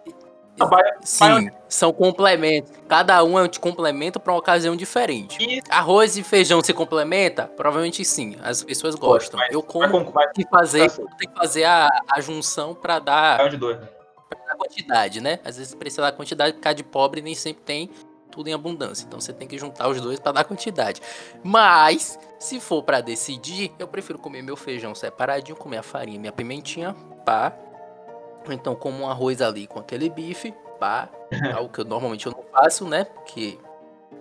Sim, são complementos. Cada um é um complemento para uma ocasião diferente. Isso. Arroz e feijão se complementa? Provavelmente sim. As pessoas gostam. mas- Eu como com vai tem que fazer, tem que fazer a, a junção para dar dois. né? a quantidade, né? Às vezes precisa da quantidade, ficar de pobre nem sempre tem tudo em abundância. Então você tem que juntar os dois para dar quantidade. Mas, se for para decidir, eu prefiro comer meu feijão separadinho, comer a farinha, minha pimentinha, pá. Então como um arroz ali com aquele bife, pá. Algo que eu normalmente eu não faço, né? Porque,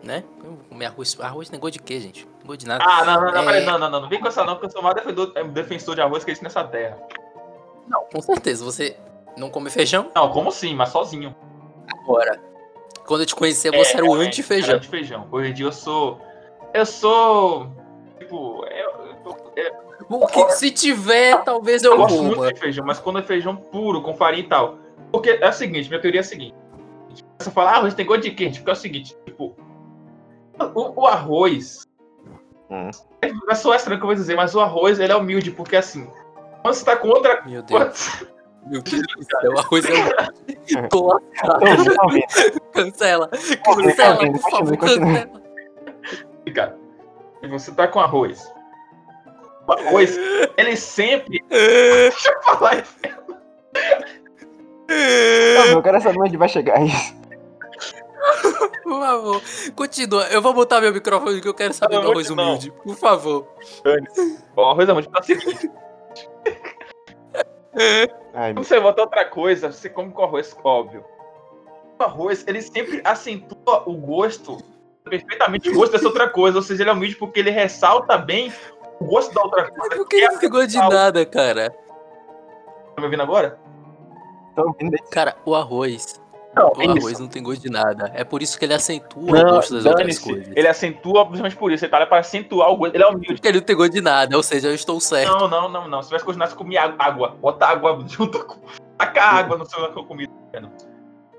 né? Comer arroz, arroz tem gosto de quê, gente? Não gosto de nada. Ah, não, não, não, É. peraí, não, não, não, não vem com essa não, porque eu sou o maior defensor, é, defensor de arroz que existe nessa terra. Não, com certeza. Você não come feijão? Não, como sim, mas sozinho. Agora. Quando eu te conhecer, você era o anti-feijão. Anti-feijão. Hoje em dia eu sou. Eu sou. Tipo, eu, eu, eu, O que se tiver, talvez eu eu gosto muito de feijão, mas quando é feijão puro, com farinha e tal. Porque é o seguinte, minha teoria é a seguinte. Você fala, ah, arroz tem gosto de quente, porque é o seguinte, tipo. O, o arroz. Hum. É só estranho que eu vou dizer, mas o arroz ele é humilde, porque assim. Quando você tá com outra Meu Deus. Meu Deus do céu, o arroz é vendo? Cancela. Cancela, por favor, cancela. cara. Você tá com arroz. O arroz, ele sempre. Deixa eu falar isso. Não, eu quero saber onde vai chegar isso. Por favor, continua. Eu vou botar meu microfone que eu quero saber Não, do arroz não. humilde. Por favor. O arroz é muito pra seguinte. Ai, meu Quando você bota outra coisa, você come com arroz, óbvio. O arroz, ele sempre acentua o gosto, perfeitamente o gosto dessa outra coisa. Ou seja, ele é humilde porque ele ressalta bem o gosto da outra coisa. Por que não ficou de nada, cara? Tá me ouvindo agora? tô ouvindo aí. Cara, o arroz. Não, O arroz não tem gosto de nada. É por isso que ele acentua o Não, gosto das outras coisas. Ele acentua principalmente por isso. Ele tá lá pra acentuar o gosto. Ele é humilde. Porque ele não tem gosto de nada, ou seja, eu estou certo. Não, não, não, não. Se tivesse continuado, você comia água-. Bota água junto com. Taca água no seu que eu comi.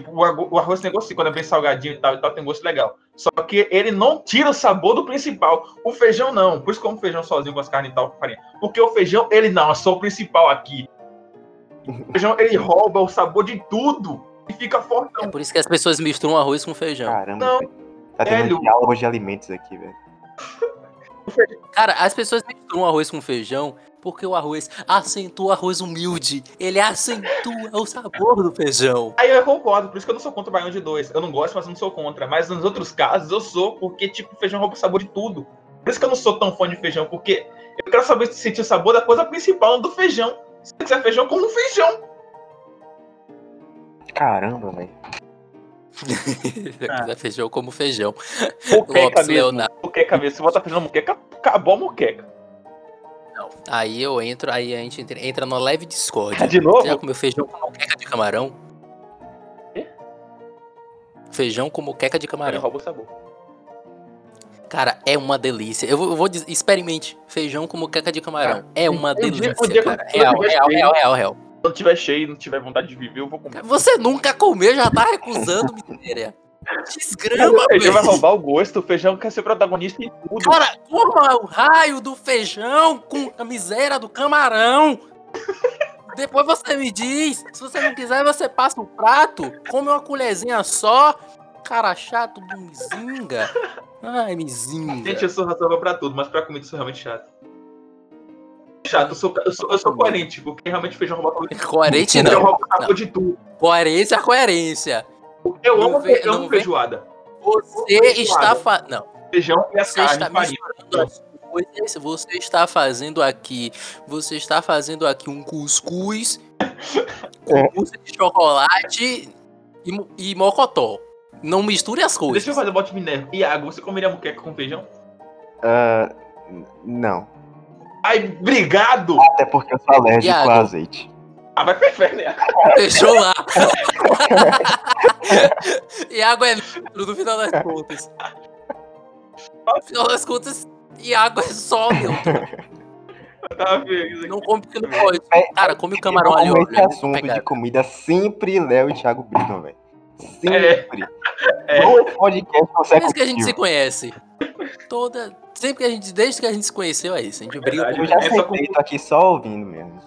O argo- o arroz tem gosto, quando é bem salgadinho e tal, e tal, tem gosto legal. Só que ele não tira o sabor do principal. O feijão não. Por isso que eu como feijão sozinho com as carnes e tal, com farinha. Porque o feijão, ele não, é só o principal aqui. O feijão, ele rouba o sabor de tudo. E fica É fortão. por isso que as pessoas misturam arroz com feijão. Caramba, Não, velho. Tá tendo velho. diálogo de alimentos aqui, velho. Cara, as pessoas misturam arroz com feijão porque o arroz acentua o arroz humilde. Ele acentua o sabor do feijão. Aí eu concordo, por isso que eu não sou contra o baião de dois. Eu não gosto, mas eu não sou contra. Mas nos outros casos eu sou, porque tipo, feijão rouba o sabor de tudo. Por isso que eu não sou tão fã de feijão, porque eu quero saber se sentir o sabor da coisa principal do feijão. Se você quiser feijão, como um feijão. Caramba, velho. Se quiser feijão, como feijão. Moqueca Lopes mesmo. Leonardo. Moqueca mesmo. Se botar feijão na moqueca, acabou a moqueca. Aí eu entro, aí a gente entra, entra no leve discórdia. De novo? Você já comeu feijão com moqueca de camarão? Quê? Feijão com moqueca de Ele camarão. rouba o sabor. Cara, é uma delícia. Eu vou, eu vou dizer, experimente. Feijão com moqueca de camarão. É uma um delícia, dia cara. Real, real, real, real, real. Quando tiver cheio e não tiver vontade de viver, eu vou comer. Você nunca comeu, já tá recusando, miséria. Desgrama, o feijão vai roubar o gosto, o feijão quer ser protagonista em tudo. Cara, coma o raio do feijão com a miséria do camarão. Depois você me diz. Se você não quiser, você passa o prato, come uma colherzinha só. Cara chato do mizinga. Ai, mizinga. Gente, eu sou racional pra tudo, mas pra comida eu sou realmente chato. Chato, eu sou, eu sou, eu sou coerente, porque realmente feijão rouba tudo. Coerente Feijão não. rouba o sabor de tudo. Coerência é coerência. Eu amo, vem- eu amo feijoada. Você está fa... Não, Feijão e a você carne, está farinha. misturando as coisas. Você está fazendo aqui. Você está fazendo aqui um cuscuz com mousse de chocolate e, e mocotó. Não misture as coisas. Deixa eu fazer bote minério. E água, você comeria muqueca com feijão? N- não. Ai, obrigado! Até porque eu sou alérgico Iago. a azeite. Ah, vai pro inferno, né? Fechou lá. e água é neutro no final das contas. No final das contas, e água é só neutro. Aqui. Não come porque não pode. É, Cara, come o camarão ali, Como ó. esse assunto de comida sempre Léo e Thiago brigam, velho. Sempre. É. Dois podcasts Desde que a gente se conhece. Toda. Sempre que a gente. Desde que a gente se conheceu, é isso. A gente briga Eu já É só sentei, tô aqui só ouvindo mesmo.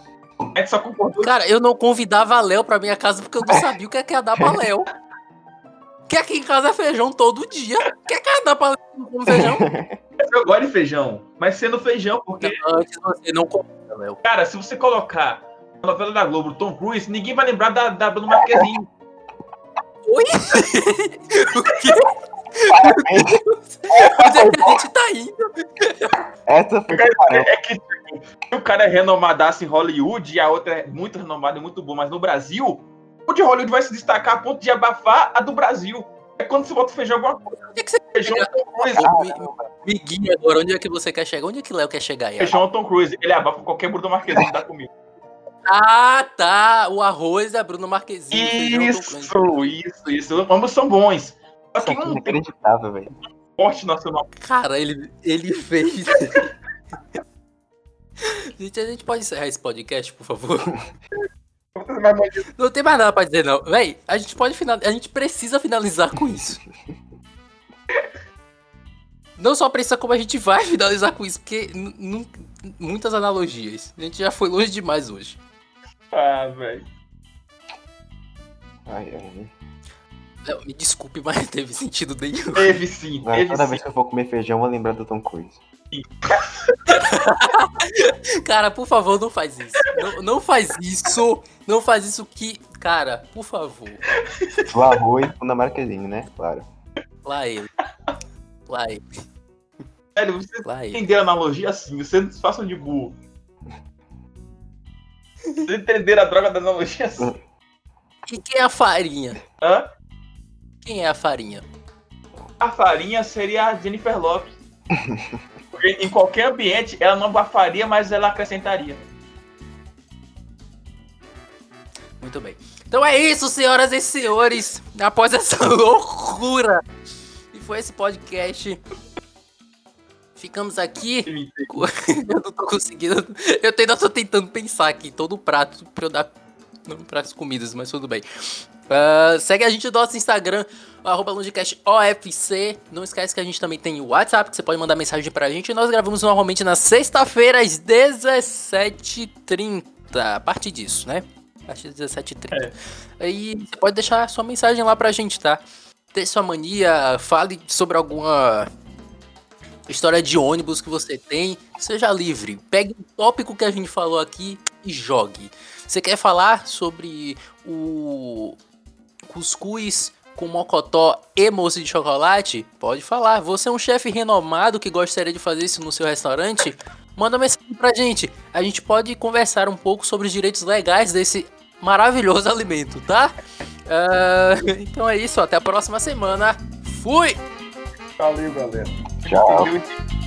Gente só concordou. Cara, eu não convidava Léo pra minha casa porque eu não sabia o que é que ia dar pra Léo. Que aqui em casa é feijão todo dia. O que é que ia dar pra Léo que não come feijão? Eu gosto de feijão, mas sendo feijão, porque, Antes você não comia, Léo. cara, se você colocar na novela da Globo Tom Cruise, ninguém vai lembrar da, da Bruno Marquezine. Oi? o quê? Onde é que a gente tá indo? Essa foi. É que tipo, se o cara é renomadaço em Hollywood e a outra é muito renomada e muito boa, mas no Brasil, o de Hollywood vai se destacar a ponto de abafar a do Brasil. É quando você bota feijão alguma coisa. Onde é que você Feijão é Tom Cruise. me, me guia agora? Onde é que você quer chegar? Onde é que Léo quer chegar aí? Feijão Tom Cruise. Ele abafa qualquer Bruno Marquezine da comida. Ah, tá. O arroz da Marquezine. Tom Cruise. Isso, isso, isso. Ambos são bons. Só que um inacreditável, velho. forte nacional. Cara, ele, ele fez. gente, a gente pode encerrar esse podcast, por favor? Não tem mais nada pra dizer, não. Véi, a gente pode finalizar. A gente precisa finalizar com isso. Não só precisa, como a gente vai finalizar com isso, porque muitas analogias. A gente já foi longe demais hoje. Ah, velho. Ai, ai. Léo, me desculpe, mas não teve sentido nenhum. Teve sim, teve sim. vez que eu for comer feijão, eu vou lembrar do Tom Cruise. Cara, por favor, não faz isso. Não, não faz isso. Não faz isso que. Cara, por favor. Do arroz na Marquezine, né? Claro. Lá ele. Lá ele. Velho, você Lá a analogia assim, vocês não se façam de burro. Vocês entenderam a droga da analogia assim. E quem é a farinha? Hã? Quem é a farinha? A farinha seria a Jennifer Lopes. Porque em qualquer ambiente ela não abafaria, mas ela acrescentaria. Muito bem. Então é isso, senhoras e senhores. Após essa loucura. E foi esse podcast. Ficamos aqui. Eu não tô conseguindo. Eu ainda tô tentando pensar aqui todo o prato pra eu dar. Não pras comidas, mas tudo bem. Ah, segue a gente no nosso Instagram, arroba LongeCastOFC. Não esquece que a gente também tem o WhatsApp, que você pode mandar mensagem pra gente. E nós gravamos normalmente na sexta-feira, às 17h30. A partir disso, né? A partir das 17h30. Aí você pode deixar sua mensagem lá pra gente, tá? Dê sua mania, fale sobre alguma história de ônibus que você tem. Seja livre. Pegue um tópico que a gente falou aqui e jogue. Você quer falar sobre o cuscuz com mocotó e mousse de chocolate? Pode falar. Você é um chefe renomado que gostaria de fazer isso no seu restaurante? Manda mensagem pra gente. A gente pode conversar um pouco sobre os direitos legais desse maravilhoso alimento, tá? Ah, então é isso. Até a próxima semana. Fui! Valeu, galera. Tchau.